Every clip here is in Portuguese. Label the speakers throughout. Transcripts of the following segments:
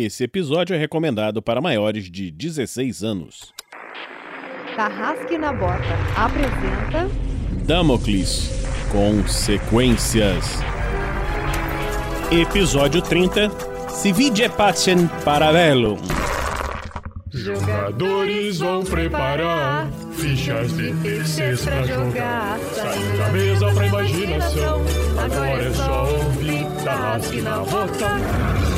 Speaker 1: Esse episódio é recomendado para maiores de 16 anos.
Speaker 2: Tarrasque na Bota apresenta
Speaker 1: Damocles Consequências. Episódio 30 Se vide pacem parabellum.
Speaker 3: Jogadores vão preparar fichas de terceiros pra jogar. Saindo da mesa pra imaginação. Agora é só ouvir Tarrasque na Bota.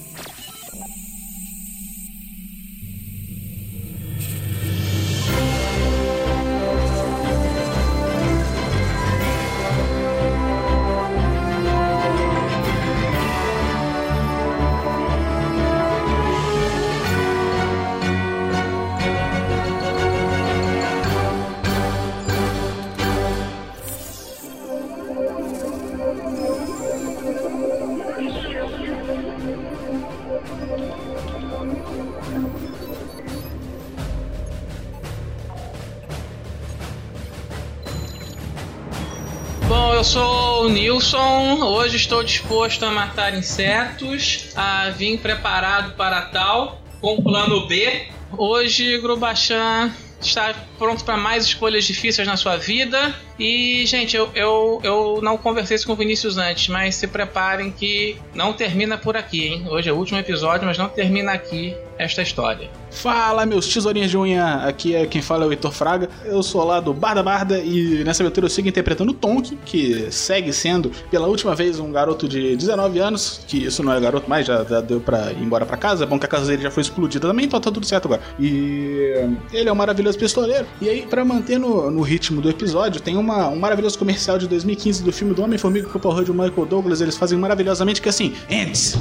Speaker 4: Hoje estou disposto a matar insetos, a vir preparado para tal, com plano B. Hoje, Grubachan está pronto para mais escolhas difíceis na sua vida. E, gente, eu, eu, eu não conversei isso com o Vinícius antes, mas se preparem que não termina por aqui, hein? Hoje é o último episódio, mas não termina aqui esta história.
Speaker 5: Fala, meus tesourinhos de unha, aqui é quem fala é o Heitor Fraga. Eu sou lá do Barda Barda e nessa aventura eu sigo interpretando o Tonk, que segue sendo pela última vez um garoto de 19 anos, que isso não é garoto mais, já, já deu pra ir embora pra casa. É bom que a casa dele já foi explodida também, então tá tudo certo agora. E ele é um maravilhoso pistoleiro. E aí, pra manter no, no ritmo do episódio, tem uma, um maravilhoso comercial de 2015 do filme do Homem-Formiga com o Paul Rudd e o Michael Douglas. Eles fazem maravilhosamente que é assim: Ants!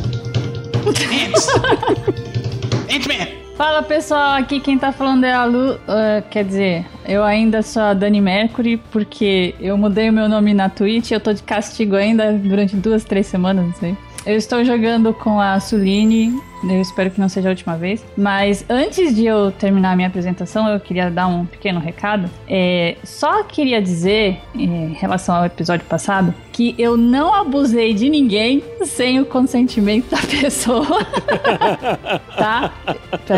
Speaker 5: Ants! Ant-Man!
Speaker 6: Fala pessoal, aqui quem tá falando é a Lu. uh, quer dizer, eu ainda sou a Dani Mercury, porque eu mudei o meu nome na Twitch. Eu tô de castigo ainda durante duas, três semanas, não sei. Eu estou jogando com a Suline. Eu espero que não seja a última vez. Mas antes de eu terminar a minha apresentação, eu queria dar um pequeno recado. É, só queria dizer, em relação ao episódio passado, que eu não abusei de ninguém sem o consentimento da pessoa. tá?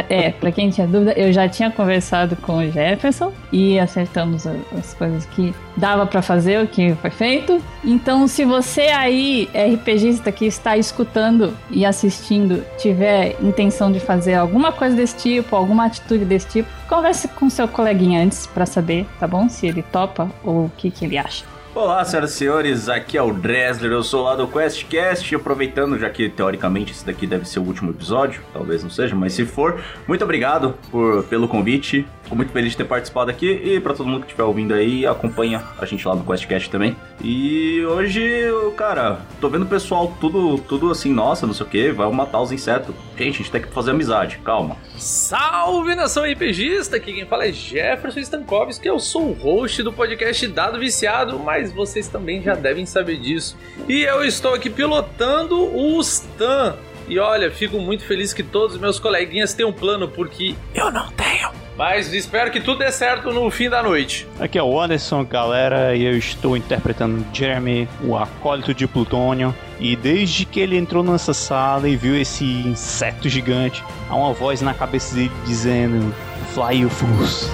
Speaker 6: É, pra quem tinha dúvida, eu já tinha conversado com o Jefferson e acertamos as coisas que dava pra fazer, o que foi feito. Então, se você aí, RPGista que está escutando e assistindo, tiver intenção de fazer alguma coisa desse tipo, alguma atitude desse tipo, converse com seu coleguinha antes pra saber, tá bom? Se ele topa ou o que, que ele acha.
Speaker 7: Olá, senhoras e senhores, aqui é o Dresler, eu sou lá do QuestCast, aproveitando, já que teoricamente esse daqui deve ser o último episódio, talvez não seja, mas se for, muito obrigado por, pelo convite, fico muito feliz de ter participado aqui, e pra todo mundo que estiver ouvindo aí, acompanha a gente lá no QuestCast também. E hoje, cara, tô vendo o pessoal tudo, tudo assim, nossa, não sei o que, vai matar os insetos. Gente, a gente tem que fazer amizade, calma.
Speaker 8: Salve nação RPGista! Aqui quem fala é Jefferson Stankovski, eu sou o host do podcast Dado Viciado, mas vocês também já devem saber disso. E eu estou aqui pilotando o Stan. E olha, fico muito feliz que todos os meus coleguinhas tenham um plano, porque eu não tenho. Mas espero que tudo dê certo no fim da noite.
Speaker 9: Aqui é o Anderson, galera, e eu estou interpretando Jeremy, o acólito de Plutônio. E desde que ele entrou nessa sala e viu esse inseto gigante, há uma voz na cabeça dele dizendo: Fly you fools.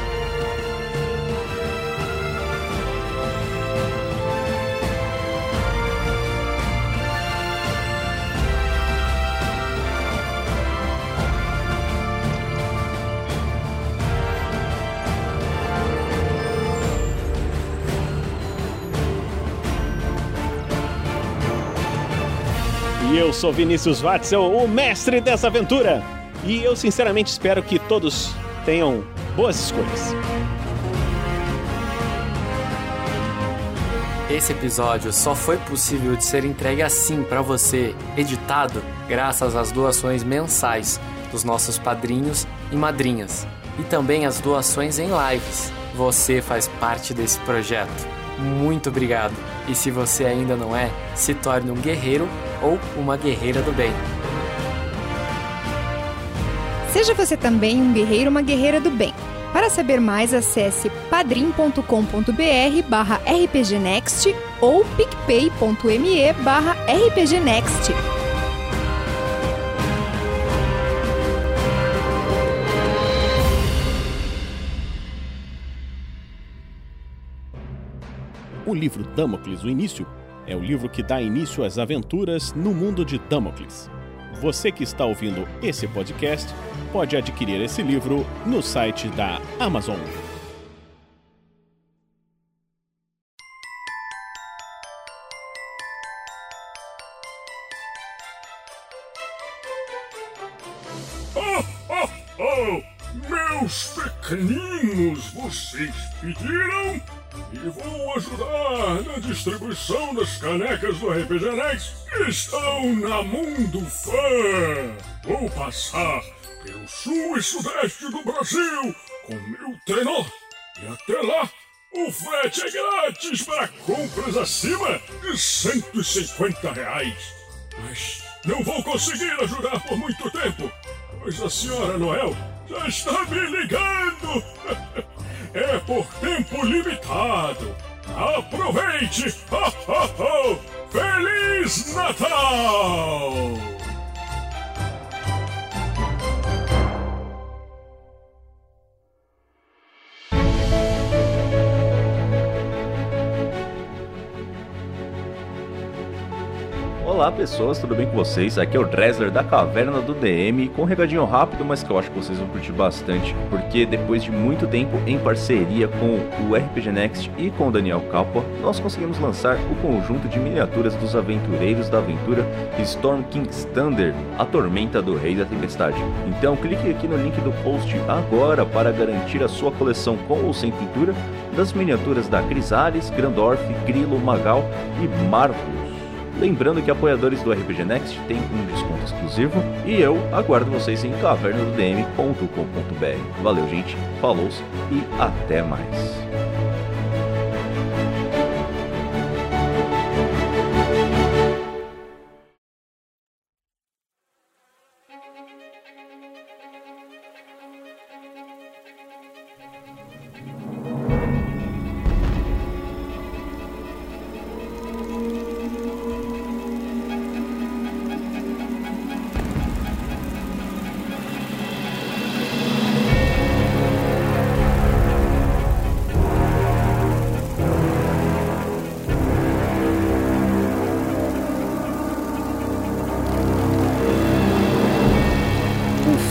Speaker 1: Sou Vinícius Watzel, o mestre dessa aventura. E eu sinceramente espero que todos tenham boas escolhas.
Speaker 10: Esse episódio só foi possível de ser entregue assim pra você, editado, graças às doações mensais dos nossos padrinhos e madrinhas, e também as doações em lives. Você faz parte desse projeto. Muito obrigado. E se você ainda não é, se torne um guerreiro ou uma guerreira do bem.
Speaker 11: Seja você também um guerreiro ou uma guerreira do bem. Para saber mais, acesse padrim.com.br barra rpgnext ou picpay.me barra rpgnext.
Speaker 1: O livro Damocles, o início, é o livro que dá início às aventuras no mundo de Damocles. Você que está ouvindo esse podcast pode adquirir esse livro no site da Amazon.
Speaker 3: Pequeninos, vocês pediram? E vou ajudar na distribuição das canecas do RPG Next que estão na Mundo Fã. Vou passar pelo sul e sudeste do Brasil com meu trenó. E até lá, o frete é grátis para compras acima de 150 reais. Mas não vou conseguir ajudar por muito tempo, pois a senhora Noel está me ligando. É por tempo limitado. Aproveite! Feliz Natal!
Speaker 7: Olá pessoas, tudo bem com vocês? Aqui é o Dresler da Caverna do DM, com um recadinho rápido, mas que eu acho que vocês vão curtir bastante, porque depois de muito tempo em parceria com o RPG Next e com o Daniel Capua, nós conseguimos lançar o conjunto de miniaturas dos aventureiros da aventura Storm King's Thunder, a tormenta do Rei da Tempestade. Então clique aqui no link do post agora para garantir a sua coleção com ou sem pintura das miniaturas da Crisales, Grandorf, Grilo, Magal e Marcos. Lembrando que apoiadores do RPG Next têm um desconto exclusivo e eu aguardo vocês em cavernadodm.com.br. Valeu, gente, falou e até mais.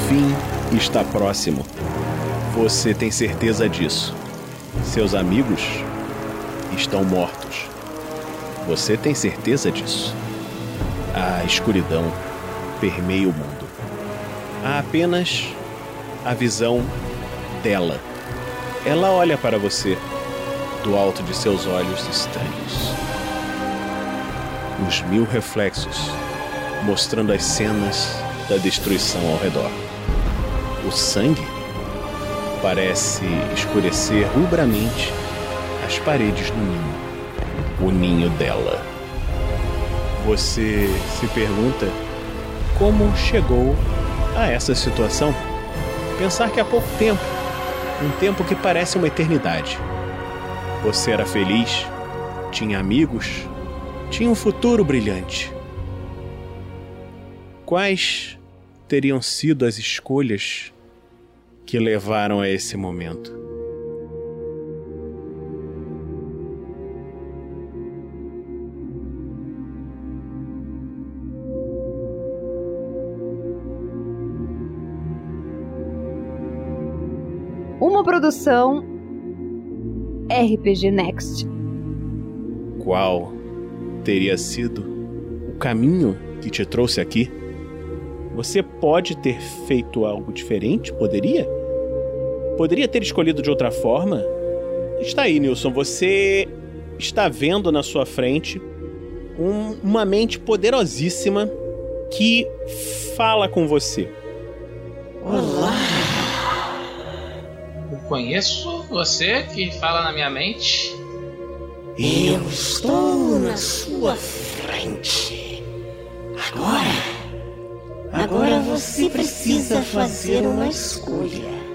Speaker 1: Fim está próximo. Você tem certeza disso. Seus amigos estão mortos. Você tem certeza disso. A escuridão permeia o mundo. Há apenas a visão dela. Ela olha para você do alto de seus olhos estranhos. Os mil reflexos mostrando as cenas da destruição ao redor. O sangue parece escurecer rubramente as paredes do ninho, o ninho dela. Você se pergunta como chegou a essa situação? Pensar que há pouco tempo, um tempo que parece uma eternidade. Você era feliz, tinha amigos, tinha um futuro brilhante. Quais teriam sido as escolhas que levaram a esse momento?
Speaker 2: Uma produção RPG Next.
Speaker 1: Qual teria sido o caminho que te trouxe aqui? Você pode ter feito algo diferente? Poderia? Poderia ter escolhido de outra forma? Está aí, Nilson. Você está vendo na sua frente um- uma mente poderosíssima que fala com você.
Speaker 4: Olá! Eu conheço você que fala na minha mente.
Speaker 12: Eu estou na sua frente. Agora, Agora você precisa fazer uma escolha.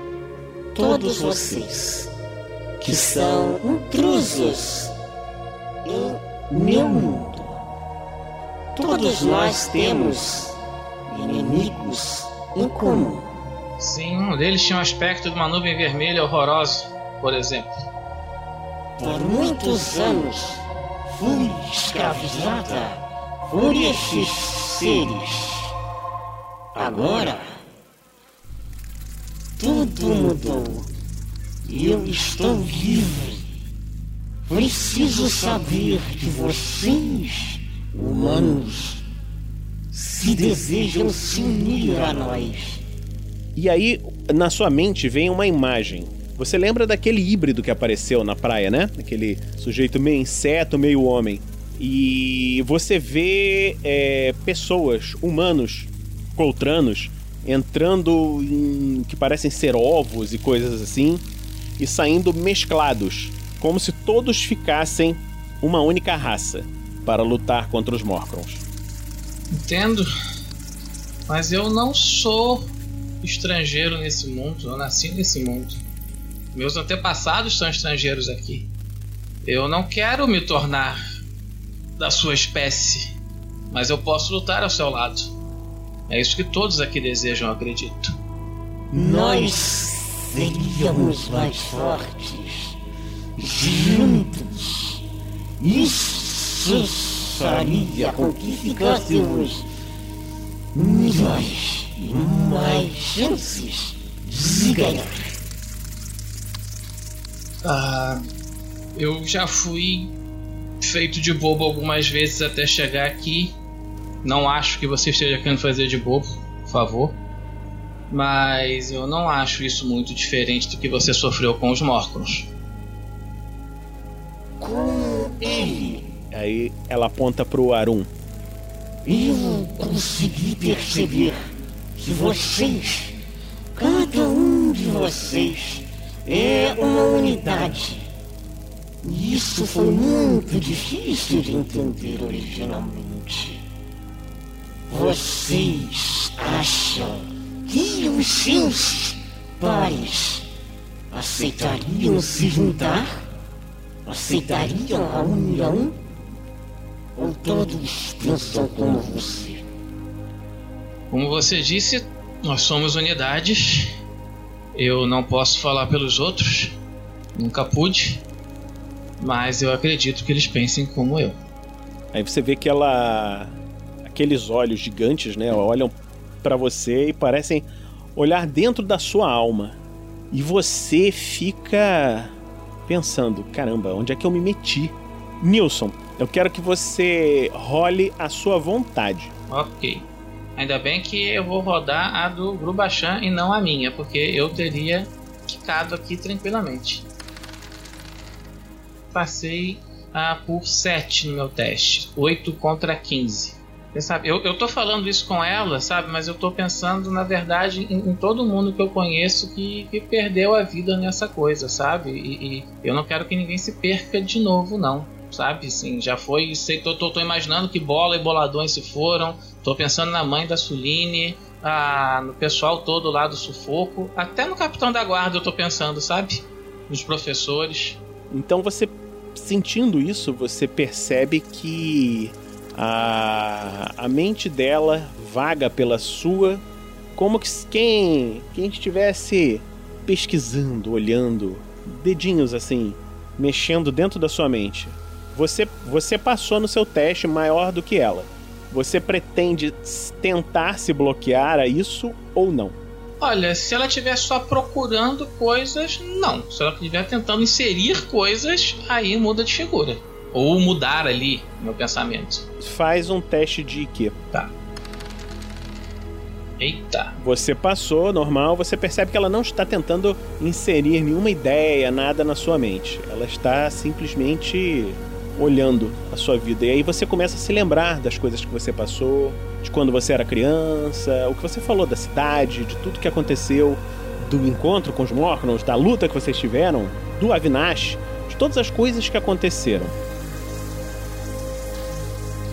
Speaker 12: Todos vocês que são intrusos em meu mundo. Todos nós temos inimigos em comum.
Speaker 4: Sim, um deles tinha um aspecto de uma nuvem vermelha horrorosa, por exemplo.
Speaker 12: Por muitos anos fui escravizada por estes seres. Agora tudo mudou. Eu estou livre. Preciso saber de vocês, humanos, se desejam se unir a nós.
Speaker 1: E aí, na sua mente vem uma imagem. Você lembra daquele híbrido que apareceu na praia, né? Aquele sujeito meio inseto, meio homem. E você vê é, pessoas, humanos, coltranos, entrando em que parecem ser ovos e coisas assim, e saindo mesclados, como se todos ficassem uma única raça para lutar contra os Morcrons.
Speaker 4: Entendo. Mas eu não sou estrangeiro nesse mundo, eu nasci nesse mundo. Meus antepassados são estrangeiros aqui. Eu não quero me tornar da sua espécie, mas eu posso lutar ao seu lado. É isso que todos aqui desejam, acredito.
Speaker 12: Nós seríamos mais fortes juntos. Isso faria com que ficássemos milhões e mais chances de ganhar.
Speaker 4: Ah, eu já fui feito de bobo algumas vezes até chegar aqui. Não acho que você esteja querendo fazer de bobo, por favor. Mas eu não acho isso muito diferente do que você sofreu com os Morcons.
Speaker 12: Com ele,
Speaker 1: Aí ela aponta pro Arum.
Speaker 12: eu consegui perceber que vocês, cada um de vocês, é uma unidade. E isso foi muito difícil de entender originalmente. Vocês acham que os seus pares aceitariam se juntar? Aceitariam a união? Ou todos pensam como você?
Speaker 4: Como você disse, nós somos unidades. Eu não posso falar pelos outros, nunca pude, mas eu acredito que eles pensem como eu.
Speaker 1: Aí você vê que ela. Aqueles olhos gigantes, né? Olham para você e parecem olhar dentro da sua alma. E você fica pensando: caramba, onde é que eu me meti? Nilson, eu quero que você role a sua vontade.
Speaker 4: Ok. Ainda bem que eu vou rodar a do Grubachan e não a minha, porque eu teria quicado aqui tranquilamente. Passei ah, por 7 no meu teste. 8 contra 15. Sabe, eu, eu tô falando isso com ela, sabe? Mas eu tô pensando, na verdade, em, em todo mundo que eu conheço que, que perdeu a vida nessa coisa, sabe? E, e eu não quero que ninguém se perca de novo, não. Sabe? Assim, já foi. Sei, tô, tô, tô imaginando que bola e boladões se foram. Tô pensando na mãe da Suline. Ah, no pessoal todo lá do sufoco. Até no capitão da guarda eu tô pensando, sabe? Nos professores.
Speaker 1: Então você, sentindo isso, você percebe que a, a mente dela vaga pela sua, como que quem, quem estivesse pesquisando, olhando, dedinhos assim, mexendo dentro da sua mente. Você, você passou no seu teste maior do que ela. Você pretende tentar se bloquear a isso ou não?
Speaker 4: Olha, se ela estiver só procurando coisas, não. Se ela estiver tentando inserir coisas, aí muda de figura. Ou mudar ali meu pensamento.
Speaker 1: Faz um teste de IQ.
Speaker 4: Tá. Eita.
Speaker 1: Você passou, normal, você percebe que ela não está tentando inserir nenhuma ideia, nada na sua mente. Ela está simplesmente olhando a sua vida. E aí você começa a se lembrar das coisas que você passou, de quando você era criança, o que você falou da cidade, de tudo que aconteceu, do encontro com os Morknons, da luta que vocês tiveram, do Avinash, de todas as coisas que aconteceram.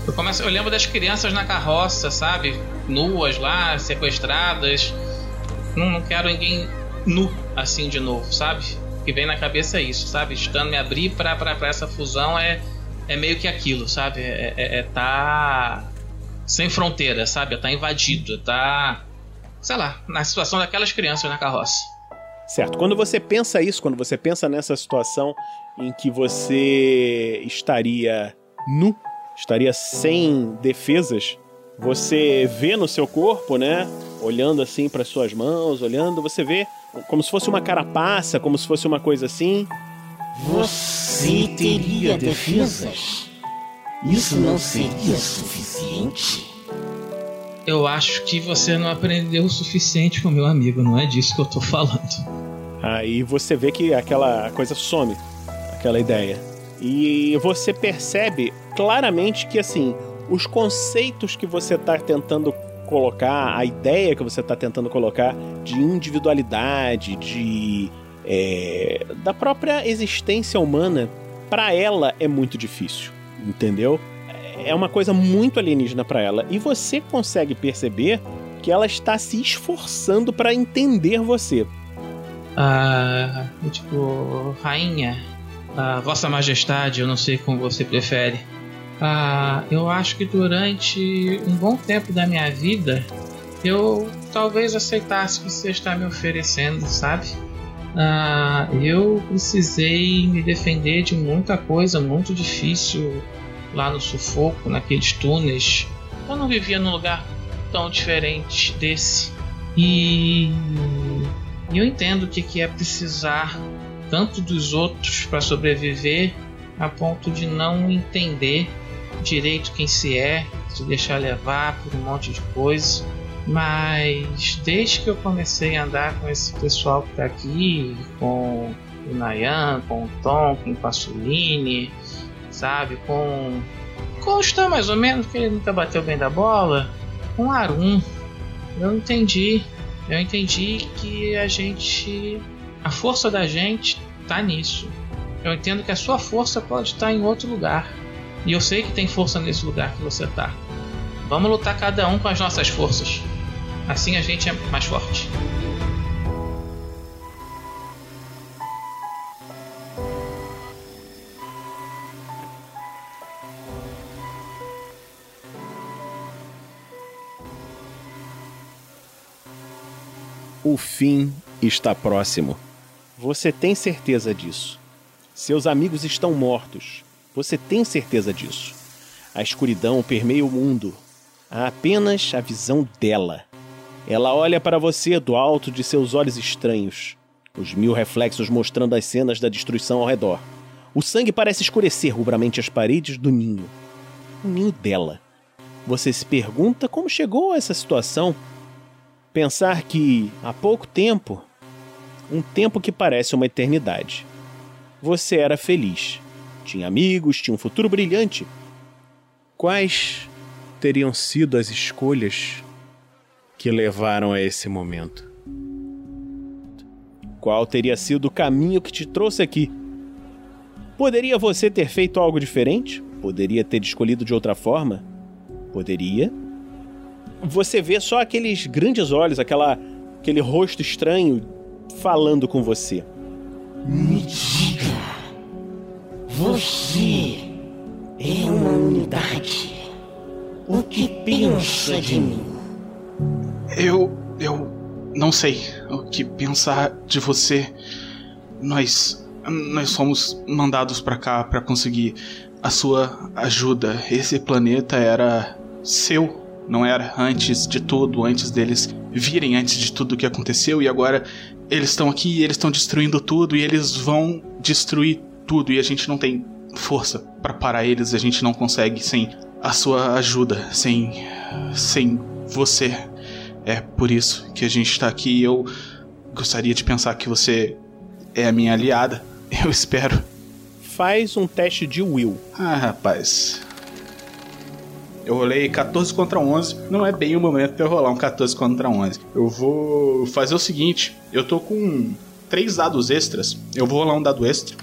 Speaker 4: Eu, começo, eu lembro das crianças na carroça, sabe? Nuas lá, sequestradas. Não, não quero ninguém nu assim de novo, sabe? O que vem na cabeça é isso, sabe? Estando me abrir pra, pra, pra essa fusão é, é meio que aquilo, sabe? É, é, é tá sem fronteira, sabe? É tá invadido, tá. Sei lá, na situação daquelas crianças na carroça.
Speaker 1: Certo. Quando você pensa isso, quando você pensa nessa situação em que você estaria nu, estaria sem defesas, você vê no seu corpo, né? Olhando assim para suas mãos, olhando, você vê como se fosse uma carapaça, como se fosse uma coisa assim.
Speaker 12: Você teria defesas? Isso não seria suficiente?
Speaker 4: Eu acho que você não aprendeu o suficiente com meu amigo, não é disso que eu tô falando.
Speaker 1: Aí você vê que aquela coisa some, aquela ideia. E você percebe claramente que assim, os conceitos que você está tentando colocar, a ideia que você está tentando colocar de individualidade, de é, da própria existência humana, para ela é muito difícil, entendeu? É uma coisa muito alienígena para ela e você consegue perceber que ela está se esforçando para entender você.
Speaker 4: Ah, tipo, rainha, Vossa Majestade, eu não sei como você prefere. Ah, eu acho que durante um bom tempo da minha vida eu talvez aceitasse o que você está me oferecendo, sabe? Ah, eu precisei me defender de muita coisa muito difícil lá no sufoco, naqueles túneis. Eu não vivia num lugar tão diferente desse. E eu entendo o que é precisar tanto dos outros para sobreviver, a ponto de não entender direito quem se é, se deixar levar por um monte de coisa. Mas desde que eu comecei a andar com esse pessoal que está aqui, com o Nayan, com o Tom, com o Passolini, sabe, com. Com o Stan mais ou menos, que ele nunca bateu bem da bola, com o Arun, eu entendi eu entendi que a gente. A força da gente tá nisso. Eu entendo que a sua força pode estar em outro lugar. E eu sei que tem força nesse lugar que você tá. Vamos lutar cada um com as nossas forças. Assim a gente é mais forte.
Speaker 1: O fim está próximo. Você tem certeza disso. Seus amigos estão mortos. Você tem certeza disso. A escuridão permeia o mundo. Há apenas a visão dela. Ela olha para você do alto de seus olhos estranhos, os mil reflexos mostrando as cenas da destruição ao redor. O sangue parece escurecer rubramente as paredes do ninho. O ninho dela. Você se pergunta como chegou a essa situação Pensar que, há pouco tempo, um tempo que parece uma eternidade, você era feliz, tinha amigos, tinha um futuro brilhante. Quais teriam sido as escolhas que levaram a esse momento? Qual teria sido o caminho que te trouxe aqui? Poderia você ter feito algo diferente? Poderia ter escolhido de outra forma? Poderia você vê só aqueles grandes olhos, aquela, aquele rosto estranho falando com você.
Speaker 12: Me diga, você é uma unidade. O que pensa de mim?
Speaker 5: Eu. eu não sei o que pensar de você. Nós. nós fomos mandados para cá para conseguir a sua ajuda. Esse planeta era seu não era antes de tudo, antes deles virem, antes de tudo que aconteceu, e agora eles estão aqui e eles estão destruindo tudo e eles vão destruir tudo e a gente não tem força para parar eles, a gente não consegue sem a sua ajuda, sem sem você. É por isso que a gente está aqui. Eu gostaria de pensar que você é a minha aliada. Eu espero.
Speaker 1: Faz um teste de will.
Speaker 5: Ah, rapaz. Eu rolei 14 contra 11. Não é bem o momento de eu rolar um 14 contra 11. Eu vou fazer o seguinte: eu tô com três dados extras. Eu vou rolar um dado extra.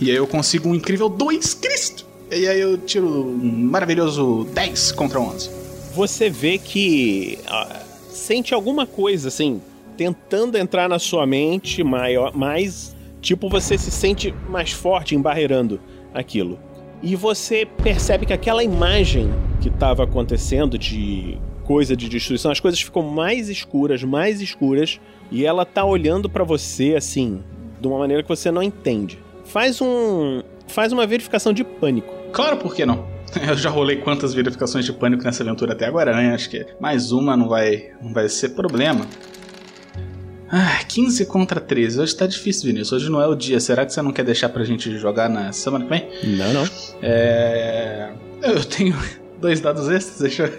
Speaker 5: E aí eu consigo um incrível 2 Cristo! E aí eu tiro um maravilhoso 10 contra 11.
Speaker 1: Você vê que ah, sente alguma coisa assim, tentando entrar na sua mente, maior, mais tipo você se sente mais forte embarreirando aquilo. E você percebe que aquela imagem que estava acontecendo de coisa de destruição, as coisas ficam mais escuras, mais escuras, e ela tá olhando pra você assim, de uma maneira que você não entende. Faz um faz uma verificação de pânico.
Speaker 5: Claro, por que não? Eu já rolei quantas verificações de pânico nessa aventura até agora, né? Acho que mais uma não vai, não vai ser problema. Ah, 15 contra 13. Hoje tá difícil, Vinícius. Hoje não é o dia. Será que você não quer deixar pra gente jogar na semana que vem?
Speaker 1: Não, não.
Speaker 5: É. Eu tenho dois dados extras, deixa eu.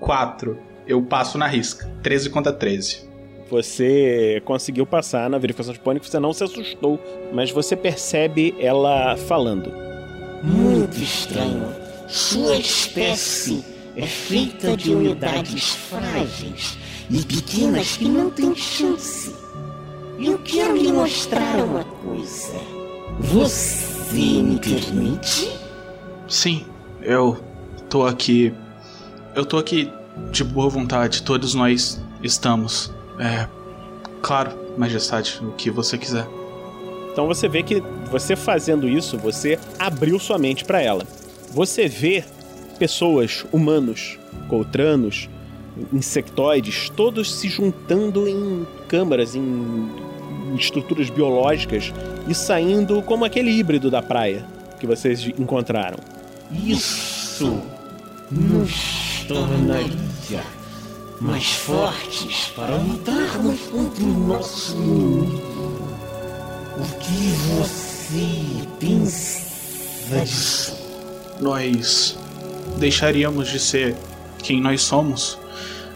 Speaker 5: 4. Eu passo na risca. 13 contra 13.
Speaker 1: Você conseguiu passar na verificação de pânico, você não se assustou, mas você percebe ela falando.
Speaker 12: Muito estranho. Sua espécie é feita de unidades frágeis e pequenas que não têm chance. Eu quero lhe mostrar uma coisa. Você me permite?
Speaker 5: Sim, eu tô aqui. Eu tô aqui de boa vontade. Todos nós estamos. É. Claro, Majestade, o que você quiser.
Speaker 1: Então você vê que você fazendo isso, você abriu sua mente para ela. Você vê pessoas, humanos, coltranos, insectoides, todos se juntando em câmaras, em estruturas biológicas e saindo como aquele híbrido da praia que vocês encontraram.
Speaker 12: Isso nos tornaria mais fortes para lutarmos contra o nosso inimigo. O que você pensa disso?
Speaker 5: Nós deixaríamos de ser quem nós somos.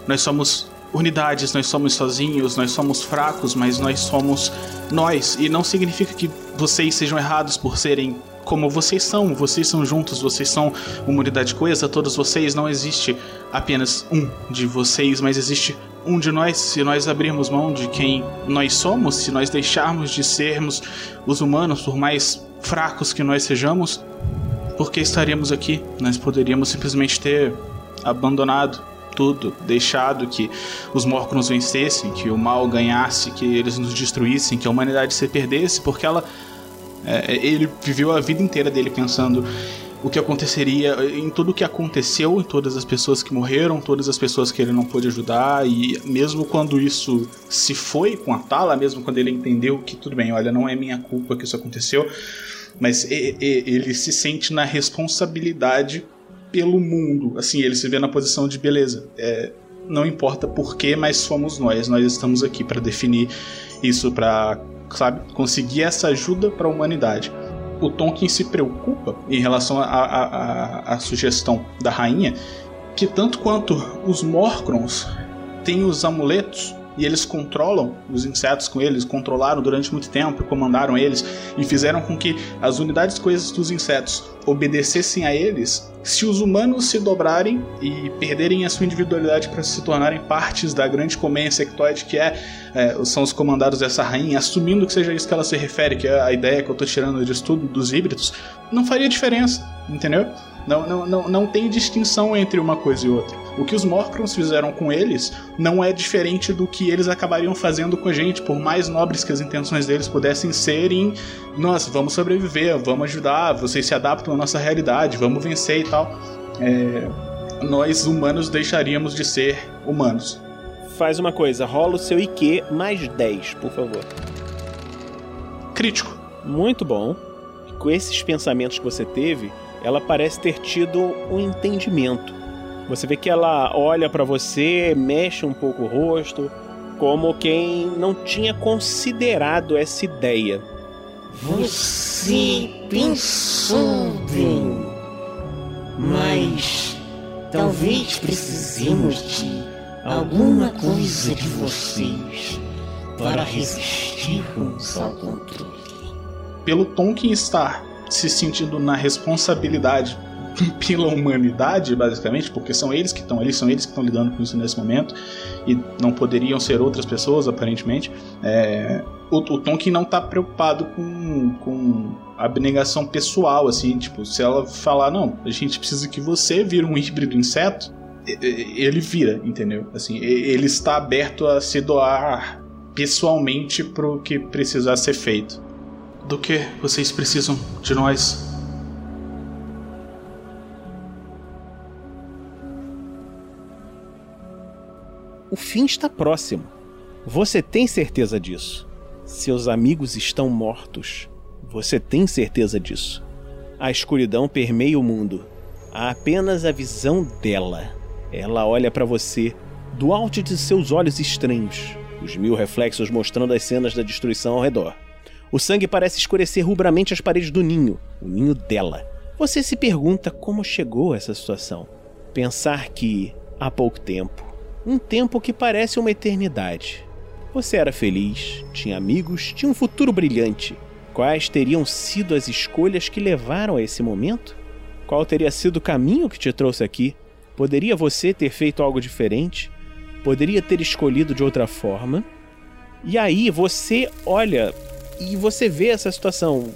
Speaker 5: Nós somos unidades, nós somos sozinhos, nós somos fracos, mas nós somos nós. E não significa que vocês sejam errados por serem como vocês são. Vocês são juntos, vocês são uma unidade coesa, todos vocês. Não existe apenas um de vocês, mas existe um de nós. Se nós abrirmos mão de quem nós somos, se nós deixarmos de sermos os humanos, por mais fracos que nós sejamos, por que estaríamos aqui? Nós poderíamos simplesmente ter abandonado tudo, deixado que os Morcrons vencessem, que o mal ganhasse, que eles nos destruíssem, que a humanidade se perdesse, porque ela é, ele viveu a vida inteira dele pensando o que aconteceria em tudo o que aconteceu, em todas as pessoas que morreram, todas as pessoas que ele não pôde ajudar, e mesmo quando isso se foi com a Tala, mesmo quando ele entendeu que tudo bem, olha, não é minha culpa que isso aconteceu, mas ele se sente na responsabilidade pelo mundo. Assim, ele se vê na posição de beleza. É, não importa porquê, mas somos nós. Nós estamos aqui para definir isso, para sabe, conseguir essa ajuda para a humanidade. O Tonkin se preocupa em relação à sugestão da rainha que tanto quanto os Morcrons têm os amuletos e eles controlam os insetos com eles, controlaram durante muito tempo, comandaram eles e fizeram com que as unidades coisas dos insetos obedecessem a eles. Se os humanos se dobrarem e perderem a sua individualidade para se tornarem partes da grande colmeia insectoide que é, é, são os comandados dessa rainha, assumindo que seja isso que ela se refere, que é a ideia que eu estou tirando de estudo dos híbridos, não faria diferença, entendeu? Não, não, não, não tem distinção entre uma coisa e outra. O que os Morcrons fizeram com eles não é diferente do que eles acabariam fazendo com a gente, por mais nobres que as intenções deles pudessem ser em nós, vamos sobreviver, vamos ajudar, vocês se adaptam à nossa realidade, vamos vencer e tal. É, nós humanos deixaríamos de ser humanos.
Speaker 1: Faz uma coisa, rola o seu IQ mais 10, por favor.
Speaker 5: Crítico.
Speaker 1: Muito bom. Com esses pensamentos que você teve, ela parece ter tido um entendimento. Você vê que ela olha para você, mexe um pouco o rosto, como quem não tinha considerado essa ideia.
Speaker 12: Você pensou bem, mas talvez precisemos de alguma coisa de vocês para resistirmos ao controle.
Speaker 5: Pelo tom que está se sentindo na responsabilidade pela humanidade, basicamente, porque são eles que estão ali, são eles que estão lidando com isso nesse momento, e não poderiam ser outras pessoas, aparentemente. É, o, o Tonkin não tá preocupado com, com abnegação pessoal, assim, tipo, se ela falar, não, a gente precisa que você vira um híbrido inseto, ele vira, entendeu? Assim, ele está aberto a se doar pessoalmente pro que precisar ser feito. Do que vocês precisam de nós?
Speaker 1: O fim está próximo. Você tem certeza disso. Seus amigos estão mortos. Você tem certeza disso. A escuridão permeia o mundo. Há apenas a visão dela. Ela olha para você do alto de seus olhos estranhos, os mil reflexos mostrando as cenas da destruição ao redor. O sangue parece escurecer rubramente as paredes do ninho, o ninho dela. Você se pergunta como chegou a essa situação. Pensar que, há pouco tempo, um tempo que parece uma eternidade, você era feliz, tinha amigos, tinha um futuro brilhante. Quais teriam sido as escolhas que levaram a esse momento? Qual teria sido o caminho que te trouxe aqui? Poderia você ter feito algo diferente? Poderia ter escolhido de outra forma? E aí você olha e você vê essa situação.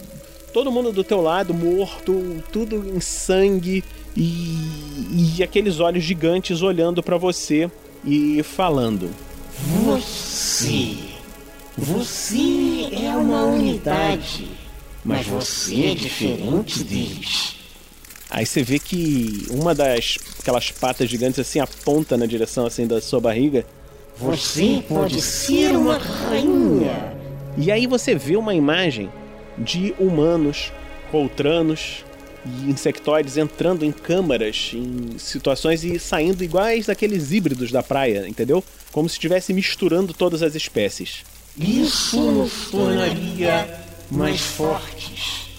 Speaker 1: Todo mundo do teu lado morto, tudo em sangue e, e aqueles olhos gigantes olhando para você e falando.
Speaker 12: Você. Você é uma unidade. Mas você é diferente deles.
Speaker 1: Aí você vê que uma das aquelas patas gigantes assim aponta na direção assim da sua barriga.
Speaker 12: Você pode ser uma rainha.
Speaker 1: E aí você vê uma imagem de humanos, coltranos e insectoides entrando em câmaras, em situações e saindo iguais aqueles híbridos da praia, entendeu? Como se estivesse misturando todas as espécies.
Speaker 12: Isso nos tornaria mais fortes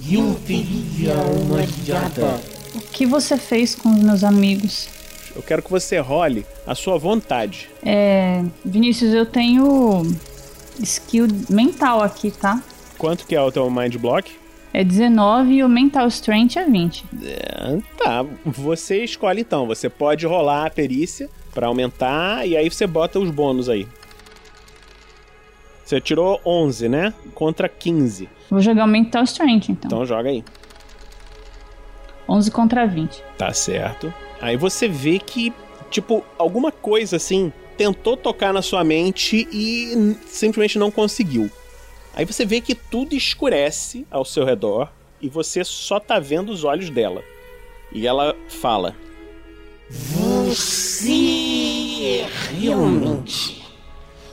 Speaker 12: e eu teria uma aliada.
Speaker 6: O que você fez com os meus amigos?
Speaker 1: Eu quero que você role a sua vontade.
Speaker 6: É. Vinícius, eu tenho skill mental aqui, tá?
Speaker 1: Quanto que é o teu mind block?
Speaker 6: É 19 e o mental strength é 20.
Speaker 1: É, tá, você escolhe então. Você pode rolar a perícia para aumentar e aí você bota os bônus aí. Você tirou 11, né? Contra 15.
Speaker 6: Vou jogar o mental strength então.
Speaker 1: Então joga aí.
Speaker 6: 11 contra 20.
Speaker 1: Tá certo. Aí você vê que, tipo, alguma coisa assim tentou tocar na sua mente e simplesmente não conseguiu. Aí você vê que tudo escurece ao seu redor e você só tá vendo os olhos dela. E ela fala:
Speaker 12: Você é realmente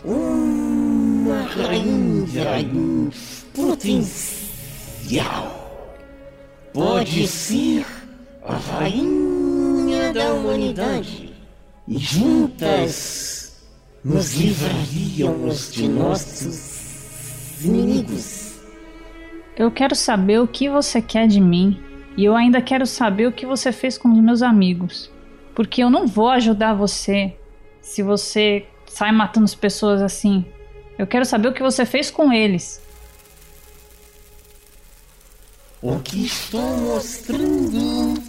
Speaker 12: uma rainha potencial. Pode ser a rainha da humanidade. Juntas nos livraríamos de nossos inimigos.
Speaker 6: Eu quero saber o que você quer de mim. E eu ainda quero saber o que você fez com os meus amigos. Porque eu não vou ajudar você se você sai matando as pessoas assim. Eu quero saber o que você fez com eles.
Speaker 12: O que estou mostrando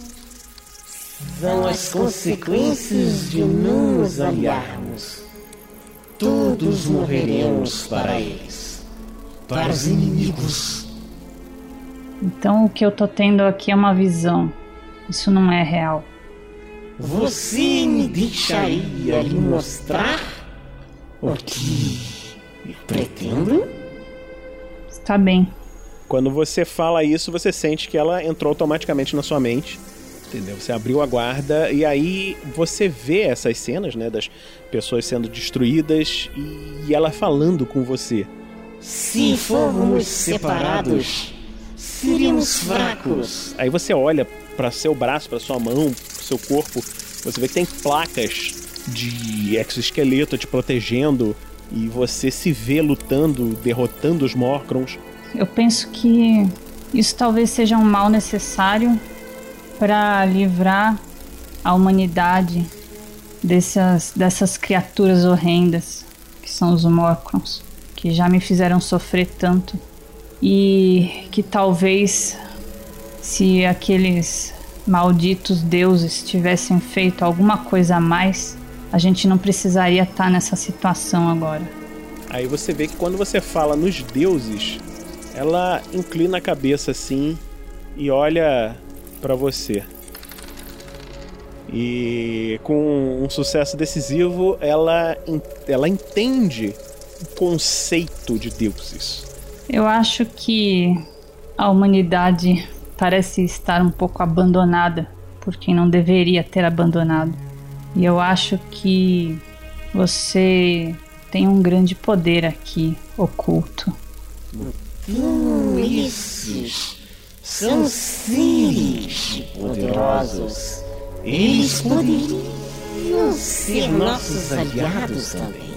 Speaker 12: são as consequências de não nos aliarmos. Todos morreremos para eles, para os inimigos.
Speaker 6: Então o que eu tô tendo aqui é uma visão. Isso não é real.
Speaker 12: Você me deixaria lhe mostrar o que pretendo?
Speaker 6: Está bem.
Speaker 1: Quando você fala isso, você sente que ela entrou automaticamente na sua mente. Entendeu? Você abriu a guarda e aí você vê essas cenas, né, das pessoas sendo destruídas e ela falando com você.
Speaker 12: Se formos separados, seríamos fracos.
Speaker 1: Aí você olha para seu braço, para sua mão, pro seu corpo, você vê que tem placas de exoesqueleto te protegendo e você se vê lutando, derrotando os Morcrons.
Speaker 6: Eu penso que isso talvez seja um mal necessário para livrar a humanidade dessas, dessas criaturas horrendas que são os Morcrons, que já me fizeram sofrer tanto. E que talvez se aqueles malditos deuses tivessem feito alguma coisa a mais, a gente não precisaria estar nessa situação agora.
Speaker 1: Aí você vê que quando você fala nos deuses, ela inclina a cabeça assim e olha para você. E com um sucesso decisivo, ela, ela entende o conceito de deuses.
Speaker 6: Eu acho que a humanidade parece estar um pouco abandonada por quem não deveria ter abandonado. E eu acho que você tem um grande poder aqui oculto.
Speaker 12: Hum, esses são seres poderosos. Eles poderiam ser nossos aliados também.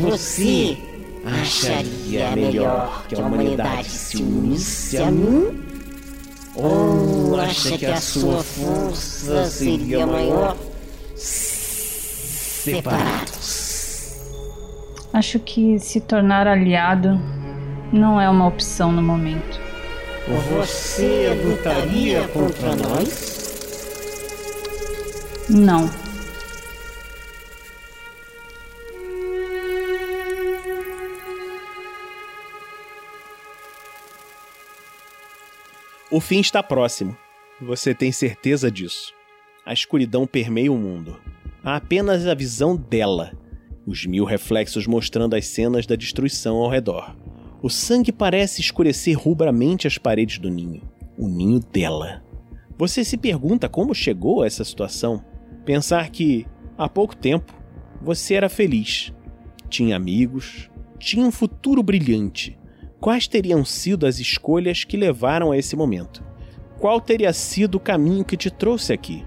Speaker 12: Você acharia melhor que a humanidade se unisse a mim? Ou acha que a sua força seria maior separados?
Speaker 6: Acho que se tornar aliado não é uma opção no momento.
Speaker 12: Você lutaria contra nós?
Speaker 6: Não.
Speaker 1: O fim está próximo. Você tem certeza disso. A escuridão permeia o mundo. Há apenas a visão dela, os mil reflexos mostrando as cenas da destruição ao redor. O sangue parece escurecer rubramente as paredes do ninho. O ninho dela. Você se pergunta como chegou a essa situação? Pensar que, há pouco tempo, você era feliz, tinha amigos, tinha um futuro brilhante. Quais teriam sido as escolhas que levaram a esse momento? Qual teria sido o caminho que te trouxe aqui?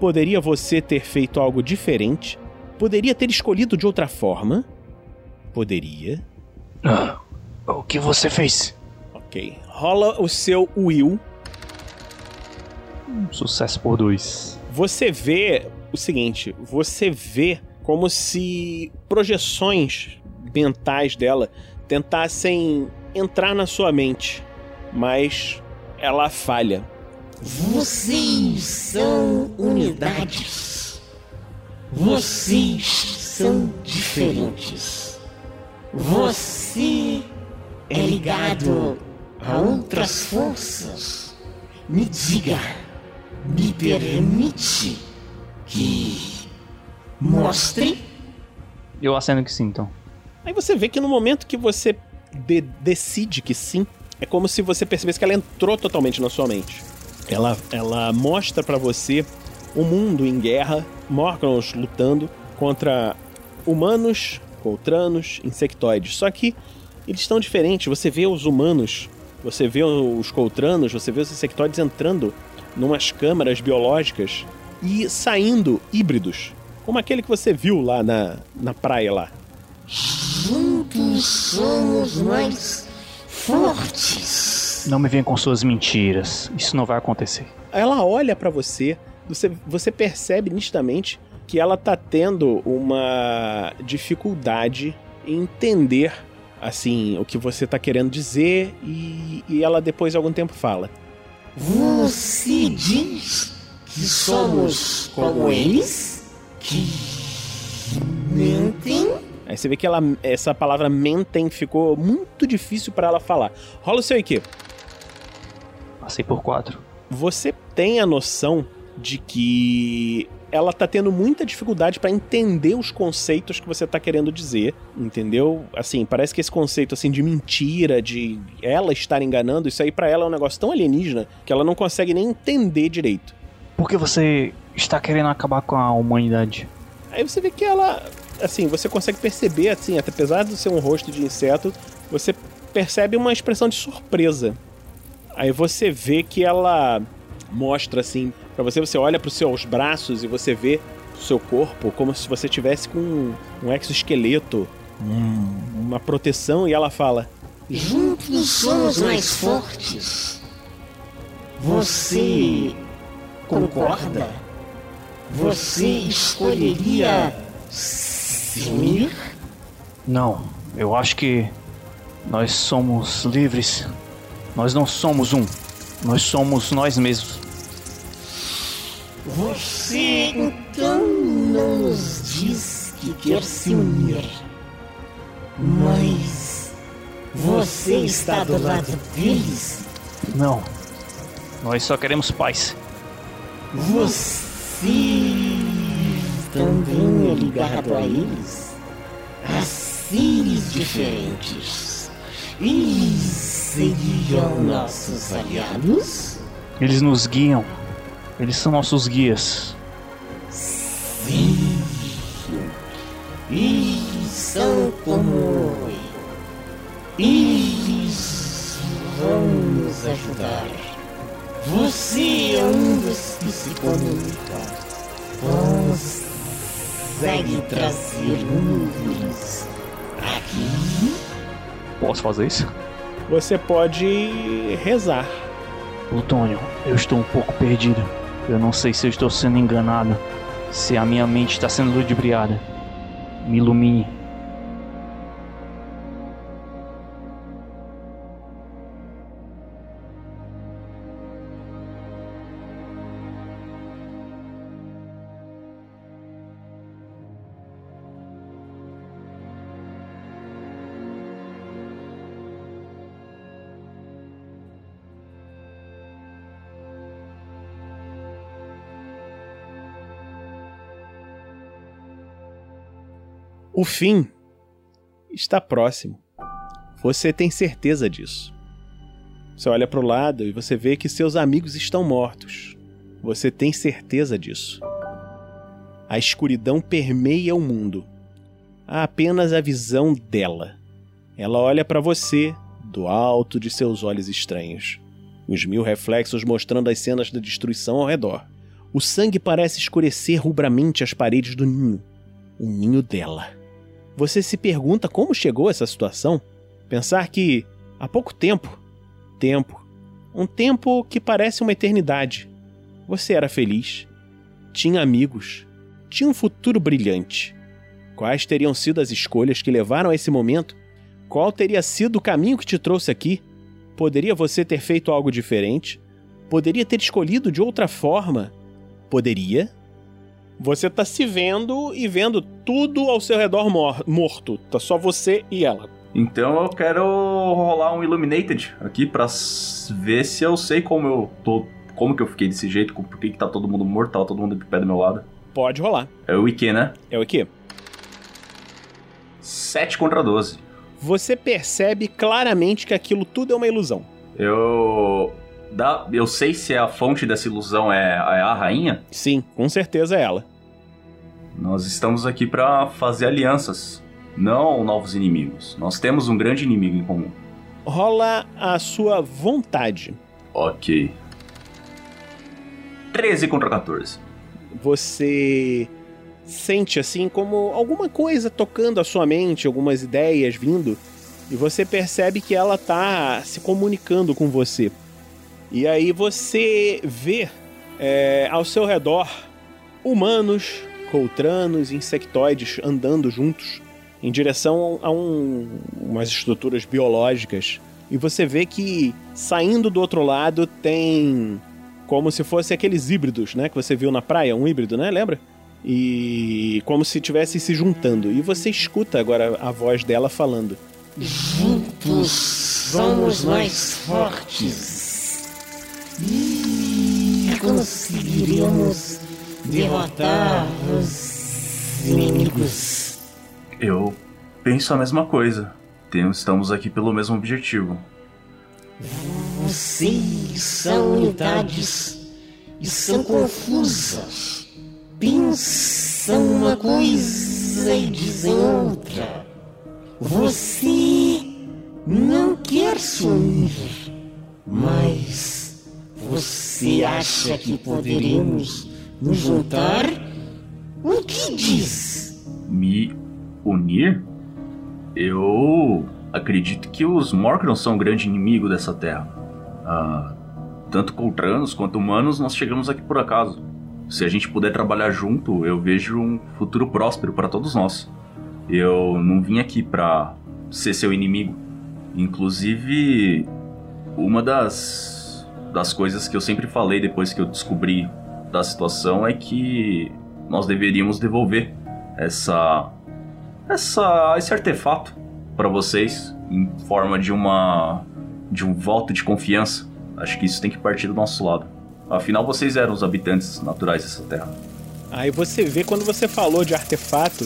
Speaker 1: Poderia você ter feito algo diferente? Poderia ter escolhido de outra forma? Poderia.
Speaker 9: Ah, o que você fez?
Speaker 1: Ok. Rola o seu Will.
Speaker 9: Sucesso por dois.
Speaker 1: Você vê o seguinte: você vê como se projeções mentais dela tentassem entrar na sua mente, mas ela falha.
Speaker 12: Vocês são unidades. Vocês são diferentes. Você é ligado a outras forças. Me diga, me permite que mostre?
Speaker 9: Eu aceno que sim, então.
Speaker 1: Aí você vê que no momento que você de decide que sim, é como se você percebesse que ela entrou totalmente na sua mente. Ela, ela mostra para você o um mundo em guerra, Morgans lutando contra humanos, coltranos, insectoides. Só que eles estão diferentes. Você vê os humanos, você vê os coltranos, você vê os insectoides entrando numas câmaras biológicas e saindo híbridos, como aquele que você viu lá na, na praia lá.
Speaker 12: Juntos somos mais fortes.
Speaker 9: Não me venha com suas mentiras. Isso não vai acontecer.
Speaker 1: Ela olha para você, você, você percebe nitidamente que ela tá tendo uma dificuldade em entender assim o que você tá querendo dizer e, e ela depois de algum tempo fala.
Speaker 12: Você diz que somos como eles? Que mentem?
Speaker 1: Aí você vê que ela, essa palavra mentem ficou muito difícil para ela falar. Rola o seu IQ.
Speaker 9: Passei por quatro.
Speaker 1: Você tem a noção de que ela tá tendo muita dificuldade para entender os conceitos que você tá querendo dizer, entendeu? Assim, parece que esse conceito assim de mentira, de ela estar enganando, isso aí para ela é um negócio tão alienígena que ela não consegue nem entender direito.
Speaker 9: Por que você está querendo acabar com a humanidade?
Speaker 1: Aí você vê que ela, assim, você consegue perceber assim, apesar de ser um rosto de inseto, você percebe uma expressão de surpresa. Aí você vê que ela mostra assim para você, você olha para os seus braços e você vê o seu corpo como se você tivesse com um, um exoesqueleto, um, uma proteção e ela fala:
Speaker 12: Juntos somos mais fortes. Você concorda? Você escolheria se unir?
Speaker 9: Não, eu acho que nós somos livres. Nós não somos um. Nós somos nós mesmos.
Speaker 12: Você então não nos diz que quer se unir. Mas você está do lado deles?
Speaker 9: Não. Nós só queremos paz.
Speaker 12: Você também é ligado a eles? A seres diferentes. Eles seriam nossos aliados?
Speaker 9: Eles nos guiam. Eles são nossos guias.
Speaker 12: Sim. Eles são como Eles vão nos ajudar. Você é um dos que se comunica. Consegue trazer deles aqui?
Speaker 9: Posso fazer isso?
Speaker 1: Você pode rezar.
Speaker 9: Plutônio, eu estou um pouco perdido. Eu não sei se eu estou sendo enganado. Se a minha mente está sendo ludibriada. Me ilumine.
Speaker 1: O fim está próximo. Você tem certeza disso. Você olha para o lado e você vê que seus amigos estão mortos. Você tem certeza disso. A escuridão permeia o mundo. Há apenas a visão dela. Ela olha para você do alto de seus olhos estranhos. Os mil reflexos mostrando as cenas da destruição ao redor. O sangue parece escurecer rubramente as paredes do ninho. O ninho dela. Você se pergunta como chegou essa situação? Pensar que, há pouco tempo, tempo, um tempo que parece uma eternidade, você era feliz, tinha amigos, tinha um futuro brilhante. Quais teriam sido as escolhas que levaram a esse momento? Qual teria sido o caminho que te trouxe aqui? Poderia você ter feito algo diferente? Poderia ter escolhido de outra forma? Poderia? Você tá se vendo e vendo tudo ao seu redor mor morto. Tá só você e ela.
Speaker 7: Então eu quero rolar um Illuminated aqui pra s- ver se eu sei como eu tô. Como que eu fiquei desse jeito, por que, que tá todo mundo morto, tava todo mundo de pé do meu lado.
Speaker 1: Pode rolar.
Speaker 7: É o IQ, né?
Speaker 1: É o quê?
Speaker 7: 7 contra 12.
Speaker 1: Você percebe claramente que aquilo tudo é uma ilusão.
Speaker 7: Eu. Dá, eu sei se a fonte dessa ilusão é, é a rainha?
Speaker 1: Sim, com certeza é ela.
Speaker 7: Nós estamos aqui pra fazer alianças, não novos inimigos. Nós temos um grande inimigo em comum.
Speaker 1: Rola a sua vontade.
Speaker 7: Ok. 13 contra 14.
Speaker 1: Você sente assim como alguma coisa tocando a sua mente, algumas ideias vindo, e você percebe que ela tá se comunicando com você. E aí você vê é, ao seu redor humanos, coltranos, insectoides andando juntos em direção a um, umas estruturas biológicas. E você vê que saindo do outro lado tem como se fosse aqueles híbridos, né, que você viu na praia, um híbrido, né, lembra? E como se estivessem se juntando. E você escuta agora a voz dela falando.
Speaker 12: Juntos somos mais fortes. E conseguiremos derrotar os inimigos.
Speaker 7: Eu penso a mesma coisa. Estamos aqui pelo mesmo objetivo.
Speaker 12: Vocês são unidades e são confusas. Pensam uma coisa e dizem outra. Você não quer se unir, mas você acha que poderemos nos juntar? O que diz?
Speaker 7: Me unir? Eu acredito que os Morkrons são o grande inimigo dessa terra. Ah, tanto Coltranos quanto humanos, nós chegamos aqui por acaso. Se a gente puder trabalhar junto, eu vejo um futuro próspero para todos nós. Eu não vim aqui pra ser seu inimigo. Inclusive, uma das, das coisas que eu sempre falei depois que eu descobri da situação é que nós deveríamos devolver essa, essa esse artefato para vocês em forma de uma de um voto de confiança. Acho que isso tem que partir do nosso lado. Afinal, vocês eram os habitantes naturais dessa terra.
Speaker 1: Aí você vê quando você falou de artefato,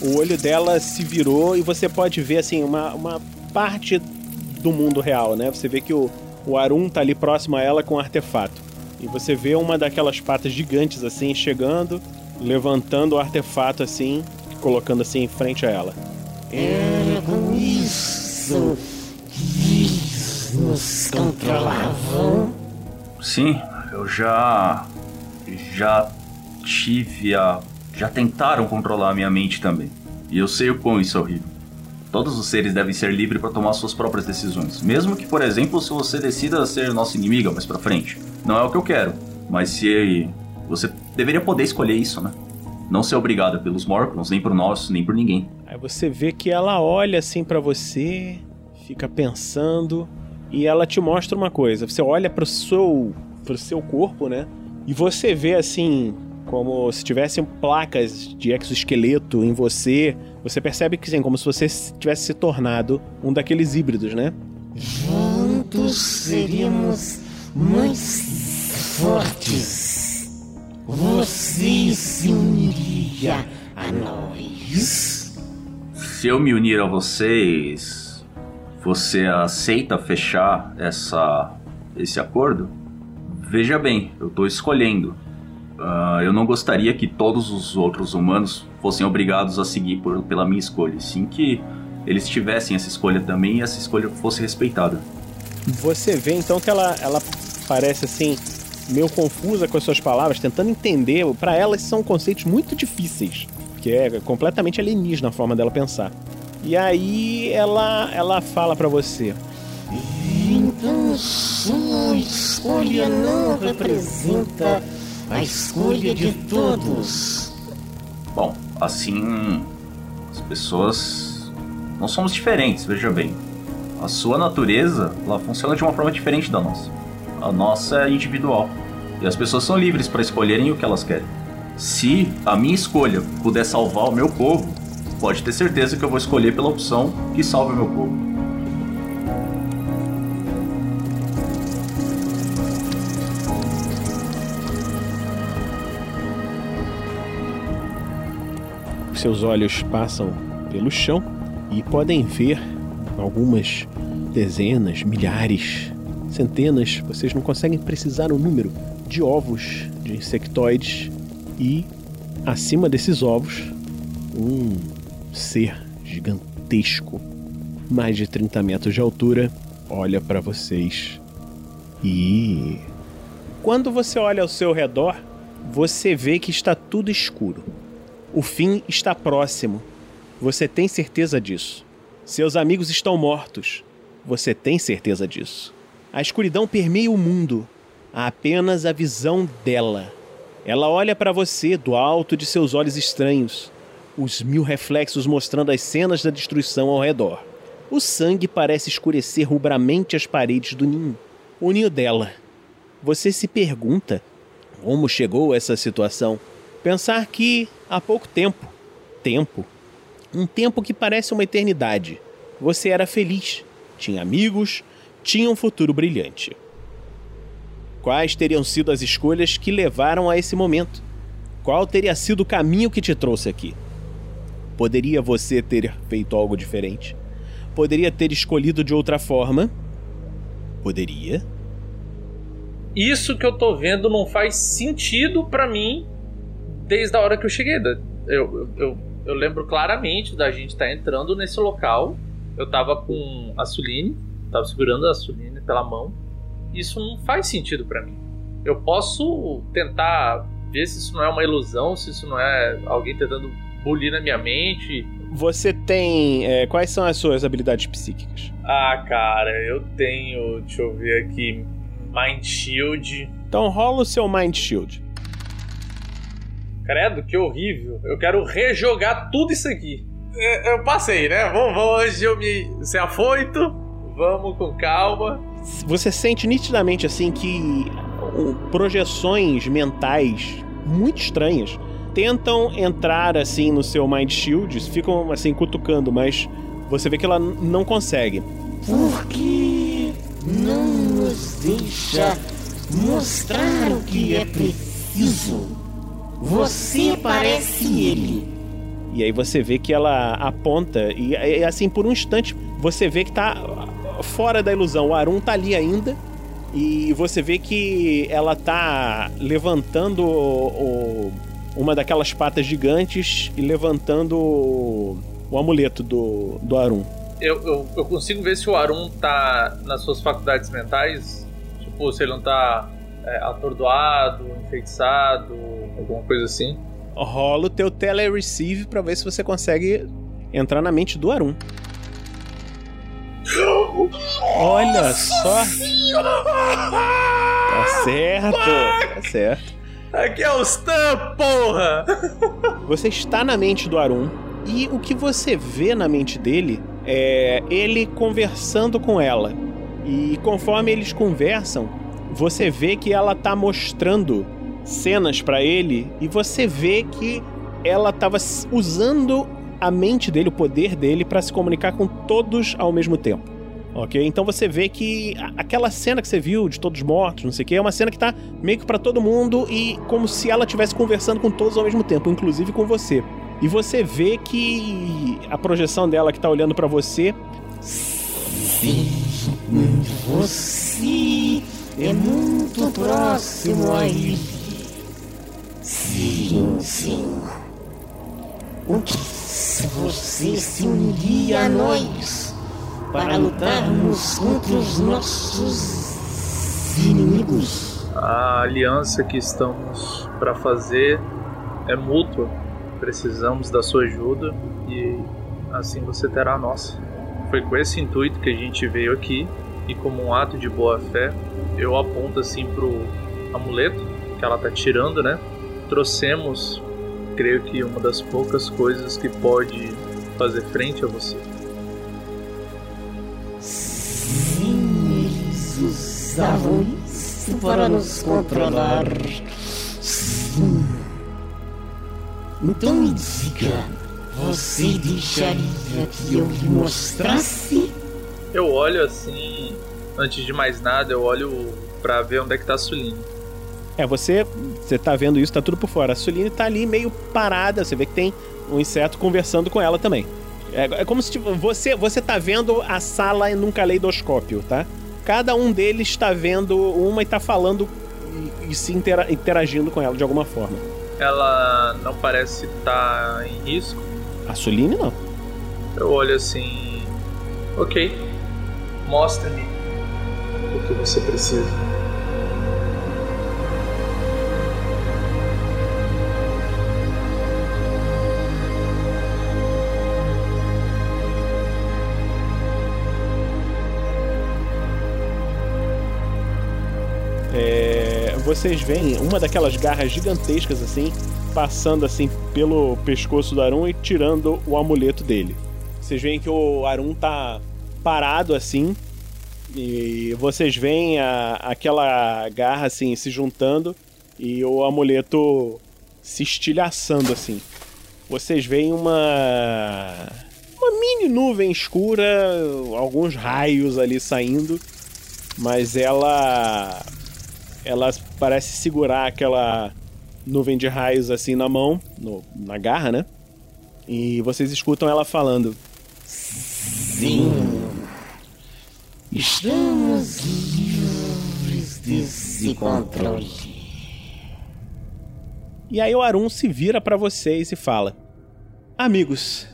Speaker 1: o olho dela se virou e você pode ver assim uma, uma parte do mundo real, né? Você vê que o, o Arun tá ali próximo a ela com o artefato. E você vê uma daquelas patas gigantes assim chegando, levantando o artefato assim, colocando assim em frente a ela.
Speaker 12: Era com isso que eles nos controlavam.
Speaker 7: Sim, eu já já tive a já tentaram controlar a minha mente também. E eu sei o quão isso é horrível. Todos os seres devem ser livres para tomar suas próprias decisões. Mesmo que, por exemplo, se você decida ser nossa inimiga mais pra frente. Não é o que eu quero. Mas se você deveria poder escolher isso, né? Não ser obrigada pelos Morcons, nem por nós, nem por ninguém.
Speaker 1: Aí você vê que ela olha assim para você, fica pensando e ela te mostra uma coisa. Você olha pro seu pro seu corpo, né? E você vê assim como se tivessem placas de exoesqueleto em você. Você percebe que sim, como se você tivesse se tornado um daqueles híbridos, né?
Speaker 12: Juntos seríamos mais fortes. Você se uniria a nós.
Speaker 7: Se eu me unir a vocês, você aceita fechar essa esse acordo? Veja bem, eu estou escolhendo. Uh, eu não gostaria que todos os outros humanos fossem obrigados a seguir por, pela minha escolha, sim que eles tivessem essa escolha também e essa escolha fosse respeitada.
Speaker 1: Você vê então que ela, ela parece assim meio confusa com as suas palavras, tentando entender. Para ela são conceitos muito difíceis, que é completamente alienígena a forma dela pensar. E aí ela ela fala para você:
Speaker 12: Então sua escolha não representa a escolha de todos.
Speaker 7: Bom, assim as pessoas não somos diferentes, veja bem. A sua natureza, ela funciona de uma forma diferente da nossa. A nossa é individual. E as pessoas são livres para escolherem o que elas querem. Se a minha escolha puder salvar o meu povo, pode ter certeza que eu vou escolher pela opção que salve o meu povo.
Speaker 1: Seus olhos passam pelo chão e podem ver algumas dezenas, milhares, centenas, vocês não conseguem precisar o número de ovos de insectoides e acima desses ovos um ser gigantesco, mais de 30 metros de altura, olha para vocês e quando você olha ao seu redor, você vê que está tudo escuro. O fim está próximo. Você tem certeza disso. Seus amigos estão mortos. Você tem certeza disso. A escuridão permeia o mundo. Há apenas a visão dela. Ela olha para você do alto de seus olhos estranhos, os mil reflexos mostrando as cenas da destruição ao redor. O sangue parece escurecer rubramente as paredes do ninho. O ninho dela. Você se pergunta como chegou essa situação. Pensar que há pouco tempo, tempo, um tempo que parece uma eternidade, você era feliz, tinha amigos, tinha um futuro brilhante. Quais teriam sido as escolhas que levaram a esse momento? Qual teria sido o caminho que te trouxe aqui? Poderia você ter feito algo diferente? Poderia ter escolhido de outra forma? Poderia.
Speaker 8: Isso que eu tô vendo não faz sentido para mim desde a hora que eu cheguei. Eu, eu, eu lembro claramente da gente estar tá entrando nesse local. Eu tava com a Suline, tava segurando a Suline pela mão. Isso não faz sentido para mim. Eu posso tentar ver se isso não é uma ilusão, se isso não é alguém tentando bulir na minha mente.
Speaker 1: Você tem. É, quais são as suas habilidades psíquicas?
Speaker 8: Ah, cara, eu tenho. Deixa eu ver aqui. Mind Shield.
Speaker 1: Então rola o seu Mind Shield.
Speaker 8: Credo, que horrível. Eu quero rejogar tudo isso aqui. Eu passei, né? Vamos, vamos hoje eu me ser afoito. Vamos com calma.
Speaker 1: Você sente nitidamente assim que projeções mentais muito estranhas tentam entrar assim no seu Mind Shield, ficam assim cutucando, mas você vê que ela não consegue.
Speaker 12: Por que não nos deixa mostrar o que é preciso? Você parece ele.
Speaker 1: E aí você vê que ela aponta e, e, assim por um instante você vê que tá fora da ilusão. O Arun tá ali ainda e você vê que ela tá levantando o- o- uma daquelas patas gigantes e levantando o, o amuleto do, do Arun.
Speaker 8: Eu, eu, eu consigo ver se o Arun tá nas suas faculdades mentais. Tipo, se ele não tá é, atordoado, enfeitiçado, alguma coisa assim.
Speaker 1: Rola o teu tele-receive pra ver se você consegue entrar na mente do Arun. Olha só! Tá certo! Tá certo.
Speaker 8: Aqui é o Stan, porra!
Speaker 1: Você está na mente do Arun e o que você vê na mente dele é ele conversando com ela. E conforme eles conversam, você vê que ela tá mostrando cenas pra ele e você vê que ela tava usando a mente dele, o poder dele pra se comunicar com todos ao mesmo tempo. Ok? Então você vê que aquela cena que você viu de todos mortos, não sei o que, é uma cena que tá meio que pra todo mundo e como se ela estivesse conversando com todos ao mesmo tempo, inclusive com você. E você vê que a projeção dela que tá olhando pra você
Speaker 12: Sim, você é muito próximo a ele. Sim, sim. O que se você se uniria a nós para lutarmos contra os nossos inimigos?
Speaker 8: A aliança que estamos para fazer é mútua. Precisamos da sua ajuda e assim você terá a nossa. Foi com esse intuito que a gente veio aqui e como um ato de boa fé, eu aponto assim pro amuleto que ela tá tirando, né? Trouxemos, creio que uma das poucas coisas que pode fazer frente a você.
Speaker 12: Sim, eles usavam isso para nos controlar. Sim. Então me diga, você deixaria que eu lhe mostrasse?
Speaker 8: Eu olho assim, antes de mais nada, eu olho pra ver onde é que tá a Suline.
Speaker 1: É, você, você tá vendo isso, tá tudo por fora. A Suline tá ali meio parada, você vê que tem um inseto conversando com ela também. É, é como se tipo, você, você tá vendo a sala num caleidoscópio, tá? Cada um deles tá vendo uma e tá falando e, e se intera- interagindo com ela de alguma forma.
Speaker 8: Ela não parece estar em risco.
Speaker 1: A Suline não.
Speaker 8: Eu olho assim. Ok. Mostre-me o que você precisa.
Speaker 1: É, vocês veem uma daquelas garras gigantescas assim, passando assim pelo pescoço do Arun e tirando o amuleto dele. Vocês veem que o Arun tá parado assim, e vocês veem a- aquela garra assim se juntando e o amuleto se estilhaçando assim. Vocês veem uma uma mini nuvem escura, alguns raios ali saindo, mas ela ela parece segurar aquela nuvem de raios assim na mão, no- na garra, né? E vocês escutam ela falando:
Speaker 12: Sim. Estamos livres desse controle.
Speaker 1: E aí o Arun se vira pra vocês e fala: Amigos,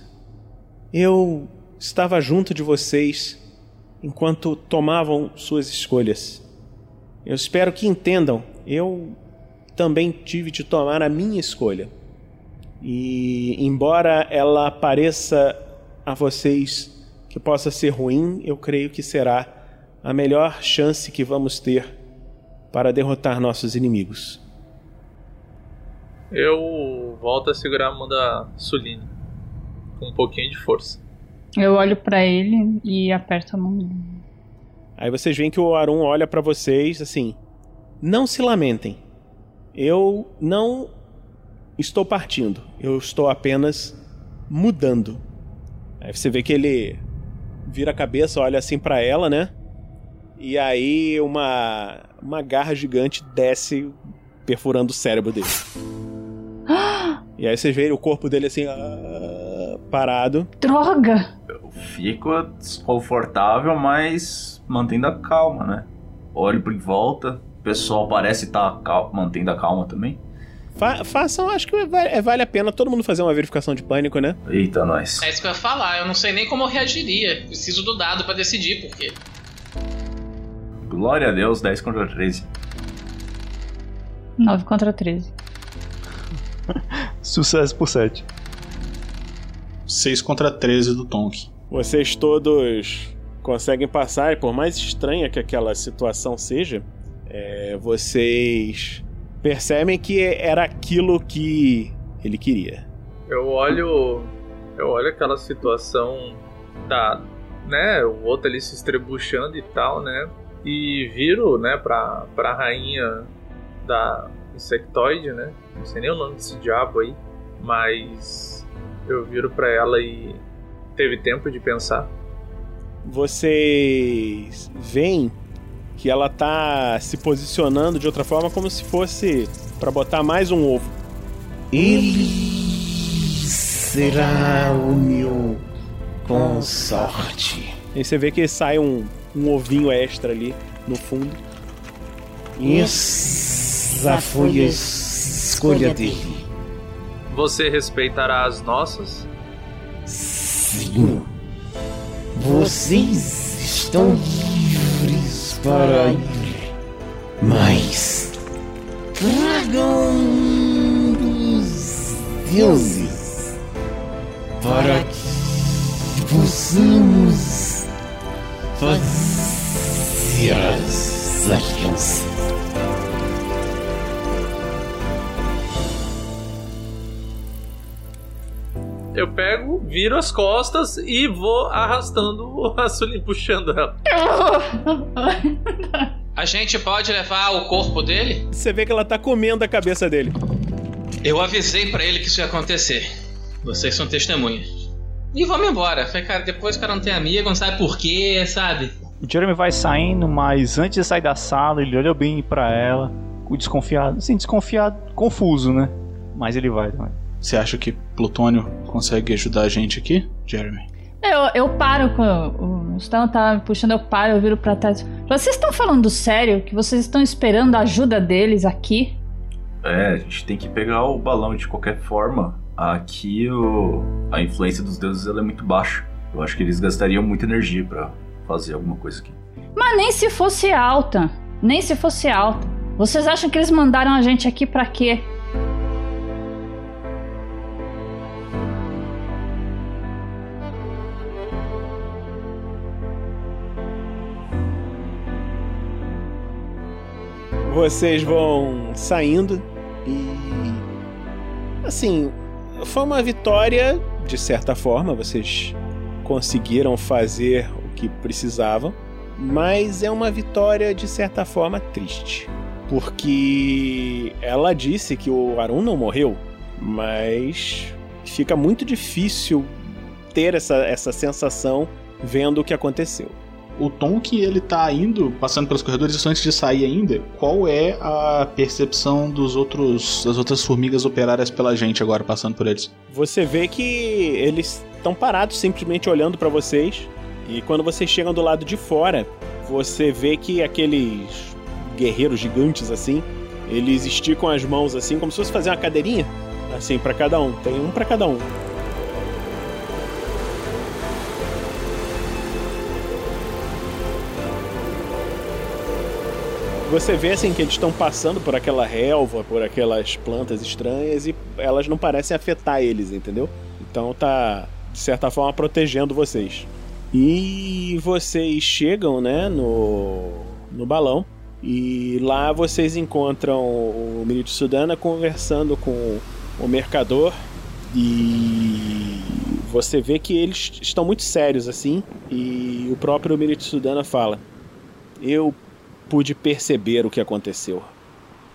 Speaker 1: eu estava junto de vocês enquanto tomavam suas escolhas. Eu espero que entendam, eu também tive de tomar a minha escolha. E embora ela pareça a vocês que possa ser ruim, eu creio que será a melhor chance que vamos ter para derrotar nossos inimigos.
Speaker 8: Eu volto a segurar a mão da Suline. Com um pouquinho de força.
Speaker 6: Eu olho pra ele e aperto a mão dele.
Speaker 1: Aí vocês veem que o Arun olha pra vocês assim, Não se lamentem. Eu não estou partindo. Eu estou apenas mudando. Aí você vê que ele vira a cabeça, olha assim para ela, né? E aí uma uma garra gigante desce perfurando o cérebro dele. e aí vocês veem o corpo dele assim ah, parado.
Speaker 6: Droga!
Speaker 7: Eu fico desconfortável, mas mantendo a calma, né? Olho por volta, o pessoal parece estar tá mantendo a calma também.
Speaker 1: Fa façam, acho que vale, é, vale a pena todo mundo fazer uma verificação de pânico, né?
Speaker 7: Eita, nós.
Speaker 4: É isso que eu ia falar, eu não sei nem como eu reagiria. Preciso do dado para decidir, porque.
Speaker 7: Glória a Deus, 10 contra 13.
Speaker 6: 9 contra 13.
Speaker 9: Sucesso por 7.
Speaker 5: 6 contra 13 do Tonk.
Speaker 1: Vocês todos conseguem passar, e por mais estranha que aquela situação seja, é, vocês percebem que era aquilo que ele queria.
Speaker 8: Eu olho. Eu olho aquela situação da. né? O outro ali se estrebuchando e tal, né? E viro, né, pra, pra rainha da insectoide, né? Não sei nem o nome desse diabo aí. Mas eu viro pra ela e. Teve tempo de pensar.
Speaker 1: Vocês veem que ela tá se posicionando de outra forma como se fosse para botar mais um ovo.
Speaker 12: Ele será o meu consorte.
Speaker 1: E você vê que sai um, um ovinho extra ali no fundo.
Speaker 12: Essa foi a escolha dele.
Speaker 8: Você respeitará as nossas?
Speaker 12: Sim. Vocês estão para ir. Mas tragam dos deuses para que possamos fazer as alianças.
Speaker 8: Eu pego, viro as costas e vou arrastando o Rasulin, puxando ela.
Speaker 4: A gente pode levar o corpo dele?
Speaker 1: Você vê que ela tá comendo a cabeça dele.
Speaker 4: Eu avisei para ele que isso ia acontecer. Vocês são testemunhas. E vamos embora. Falei, cara, depois o cara não tem amigo, não sabe por quê, sabe?
Speaker 9: O Jeremy vai saindo, mas antes de sair da sala, ele olha bem para ela, o desconfiado, assim, desconfiado, confuso, né? Mas ele vai também.
Speaker 5: Você acha que Plutônio consegue ajudar a gente aqui, Jeremy?
Speaker 6: Eu, eu paro com. O Stan tá me puxando, eu paro, eu viro pra trás. Vocês estão falando sério? Que vocês estão esperando a ajuda deles aqui?
Speaker 7: É, a gente tem que pegar o balão de qualquer forma. Aqui o, a influência dos deuses ela é muito baixa. Eu acho que eles gastariam muita energia para fazer alguma coisa aqui.
Speaker 6: Mas nem se fosse alta. Nem se fosse alta. Vocês acham que eles mandaram a gente aqui para quê?
Speaker 1: Vocês vão saindo e. Assim, foi uma vitória, de certa forma, vocês conseguiram fazer o que precisavam, mas é uma vitória, de certa forma, triste. Porque ela disse que o Arun não morreu, mas fica muito difícil ter essa, essa sensação vendo o que aconteceu
Speaker 5: o tom que ele tá indo, passando pelos corredores, isso antes de sair ainda, qual é a percepção dos outros das outras formigas operárias pela gente agora passando por eles?
Speaker 1: Você vê que eles estão parados simplesmente olhando para vocês. E quando vocês chegam do lado de fora, você vê que aqueles guerreiros gigantes assim, eles esticam as mãos assim como se fosse fazer uma cadeirinha, assim para cada um. Tem um para cada um. Você vê assim que eles estão passando por aquela relva, por aquelas plantas estranhas e elas não parecem afetar eles, entendeu? Então tá de certa forma protegendo vocês. E vocês chegam, né, no no balão e lá vocês encontram o Mirito Sudana conversando com o mercador e você vê que eles estão muito sérios assim e o próprio Mirito Sudana fala: "Eu pude perceber o que aconteceu.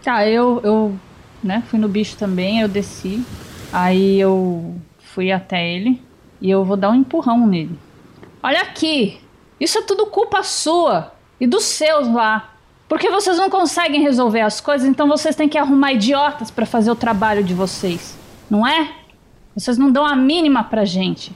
Speaker 6: Tá, eu, eu né, fui no bicho também, eu desci. Aí eu fui até ele e eu vou dar um empurrão nele. Olha aqui! Isso é tudo culpa sua e dos seus lá. Porque vocês não conseguem resolver as coisas, então vocês têm que arrumar idiotas para fazer o trabalho de vocês. Não é? Vocês não dão a mínima pra gente.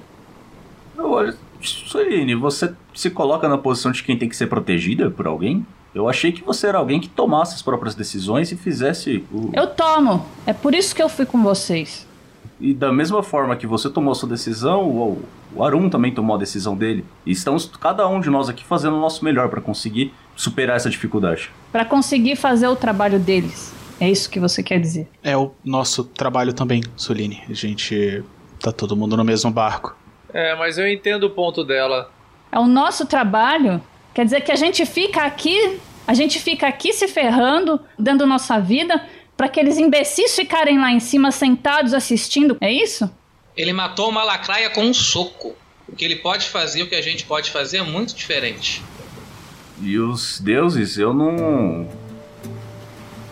Speaker 7: Olha, Suline, você se coloca na posição de quem tem que ser protegida por alguém? Eu achei que você era alguém que tomasse as próprias decisões e fizesse o.
Speaker 6: Eu tomo. É por isso que eu fui com vocês.
Speaker 7: E da mesma forma que você tomou sua decisão, o, o Arum também tomou a decisão dele. E estamos cada um de nós aqui fazendo o nosso melhor para conseguir superar essa dificuldade.
Speaker 6: Para conseguir fazer o trabalho deles. É isso que você quer dizer?
Speaker 5: É o nosso trabalho também, Soline. A gente tá todo mundo no mesmo barco.
Speaker 8: É, mas eu entendo o ponto dela.
Speaker 6: É o nosso trabalho? Quer dizer que a gente fica aqui, a gente fica aqui se ferrando, dando nossa vida para aqueles imbecis ficarem lá em cima sentados assistindo, é isso?
Speaker 4: Ele matou uma lacraia com um soco. O que ele pode fazer, o que a gente pode fazer é muito diferente.
Speaker 7: E os deuses, eu não.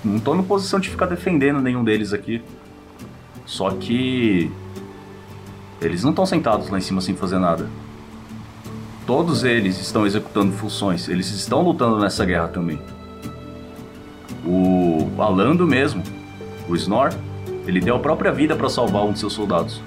Speaker 7: Não tô na posição de ficar defendendo nenhum deles aqui. Só que. Eles não estão sentados lá em cima sem fazer nada. Todos eles estão executando funções, eles estão lutando nessa guerra também. O Alando mesmo, o Snor, ele deu a própria vida para salvar um de seus soldados.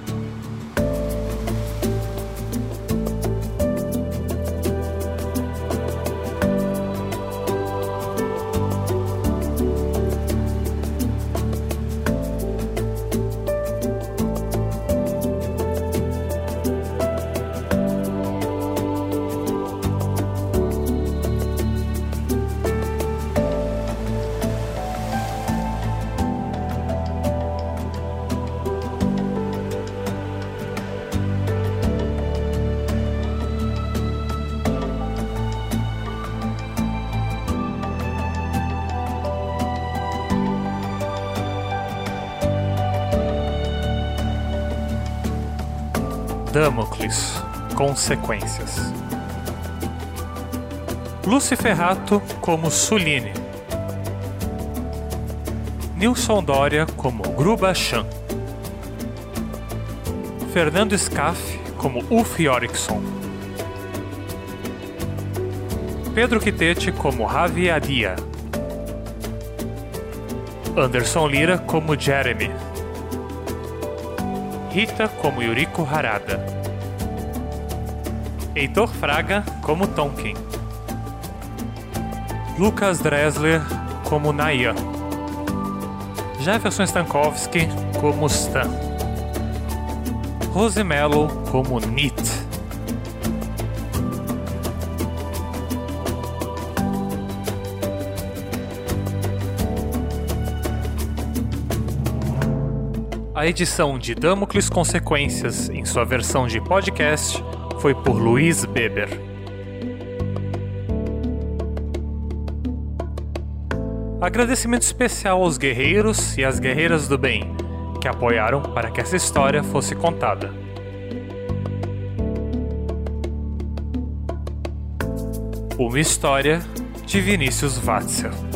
Speaker 13: Consequências Luciferato como Suline. Nilson Dória como Grubachan Fernando Scaff como Ulf Yorickson Pedro Quitete como Ravi Adia. Anderson Lira como Jeremy. Rita como Yuriko Harada. Heitor Fraga como Tonkin. Lucas Dressler como Naya. Jefferson Stankowski como Stan. Rose Mello como Nit. A edição de Damocles Consequências, em sua versão de podcast, foi por Luiz Beber. Agradecimento especial aos guerreiros e às guerreiras do bem, que apoiaram para que essa história fosse contada. Uma história de Vinícius Watzel.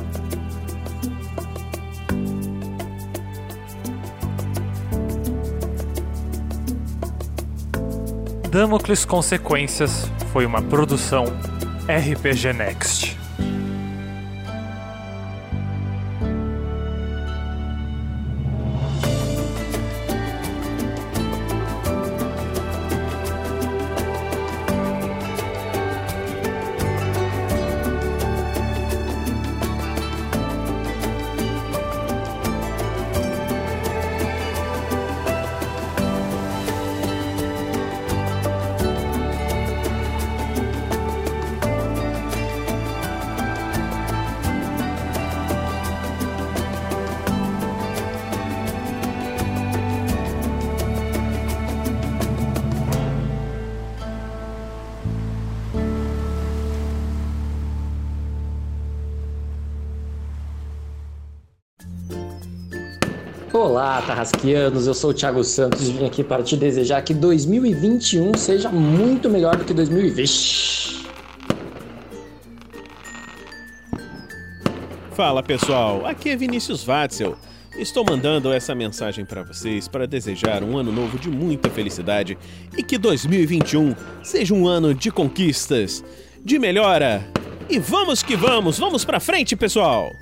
Speaker 13: Damocles Consequências foi uma produção RPG Next.
Speaker 14: Tarrasquianos, eu sou o Thiago Santos e vim aqui para te desejar que 2021 seja muito melhor do que 2020.
Speaker 1: Fala pessoal, aqui é Vinícius Watzel. Estou mandando essa mensagem para vocês para desejar um ano novo de muita felicidade e que 2021 seja um ano de conquistas, de melhora. E vamos que vamos, vamos pra frente, pessoal!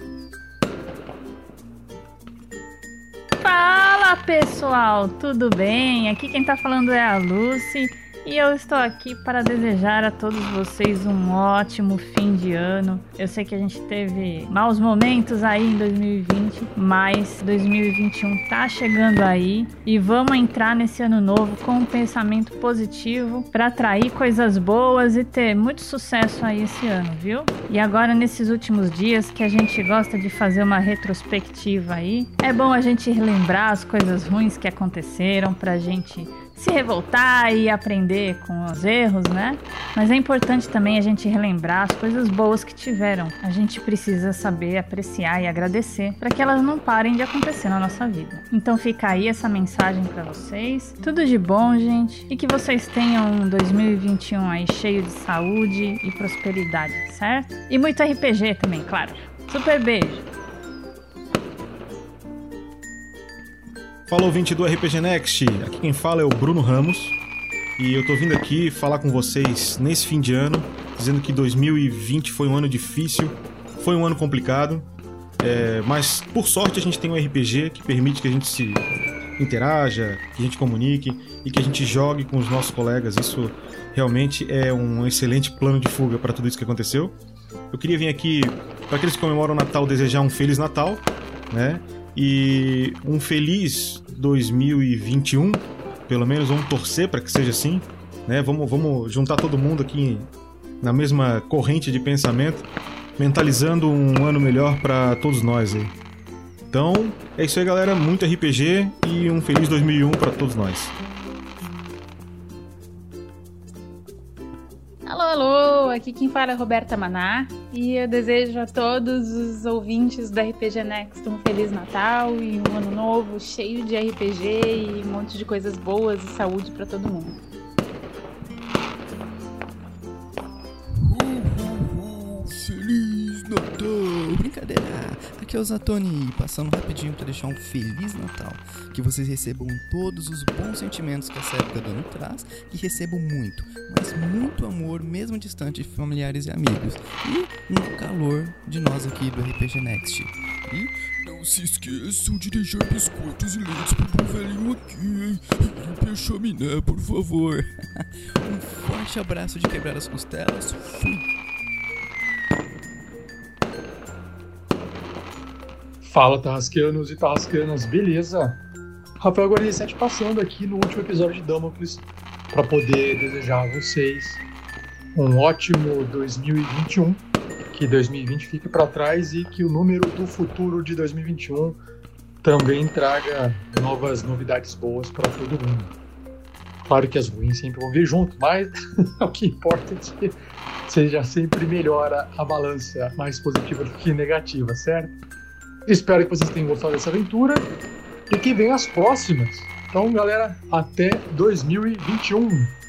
Speaker 6: Fala pessoal, tudo bem? Aqui quem tá falando é a Lucy e eu estou aqui para desejar a todos vocês um ótimo fim de ano. Eu sei que a gente teve maus momentos aí em 2020, mas 2021 tá chegando aí e vamos entrar nesse ano novo com um pensamento positivo para atrair coisas boas e ter muito sucesso aí esse ano, viu? E agora nesses últimos dias que a gente gosta de fazer uma retrospectiva aí, é bom a gente relembrar as coisas ruins que aconteceram pra gente se revoltar e aprender com os erros, né? Mas é importante também a gente relembrar as coisas boas que tiveram. A gente precisa saber apreciar e agradecer para que elas não parem de acontecer na nossa vida. Então fica aí essa mensagem para vocês. Tudo de bom, gente, e que vocês tenham um 2021 aí cheio de saúde e prosperidade, certo? E muito RPG também, claro. Super beijo.
Speaker 15: Fala ouvinte do RPG Next, aqui quem fala é o Bruno Ramos e eu tô vindo aqui falar com vocês nesse fim de ano, dizendo que 2020 foi um ano difícil, foi um ano complicado, é, mas por sorte a gente tem um RPG que permite que a gente se interaja, que a gente comunique e que a gente jogue com os nossos colegas. Isso realmente é um excelente plano de fuga para tudo isso que aconteceu. Eu queria vir aqui para aqueles que comemoram o Natal desejar um feliz Natal, né? E um feliz 2021, pelo menos vamos torcer para que seja assim, né? Vamos, vamos juntar todo mundo aqui na mesma corrente de pensamento, mentalizando um ano melhor para todos nós aí. Então, é isso aí, galera. Muito RPG e um feliz 2001 para todos nós.
Speaker 16: Aqui quem fala é Roberta Maná e eu desejo a todos os ouvintes do RPG Next um Feliz Natal e um ano novo cheio de RPG e um monte de coisas boas e saúde para todo mundo.
Speaker 17: Aqui é o Zatoni, passando rapidinho para deixar um Feliz Natal. Que vocês recebam todos os bons sentimentos que essa época do ano traz e recebam muito, mas muito amor, mesmo distante de familiares e amigos. E no calor de nós aqui do RPG Next. E
Speaker 3: Não se esqueçam de deixar biscoitos e leites pro meu velhinho aqui, hein? Limpe a chaminé, por favor.
Speaker 17: um forte abraço de quebrar as costelas. Fui!
Speaker 18: Fala, Tarrasqueanos e Tarrasqueanas, beleza? Rafael 47 passando aqui no último episódio de Damocles para poder desejar a vocês um ótimo 2021, que 2020 fique para trás e que o número do futuro de 2021 também traga novas novidades boas para todo mundo. Claro que as ruins sempre vão vir junto, mas o que importa é que seja sempre melhor a, a balança mais positiva do que negativa, certo? Espero que vocês tenham gostado dessa aventura e que venham as próximas. Então, galera, até 2021.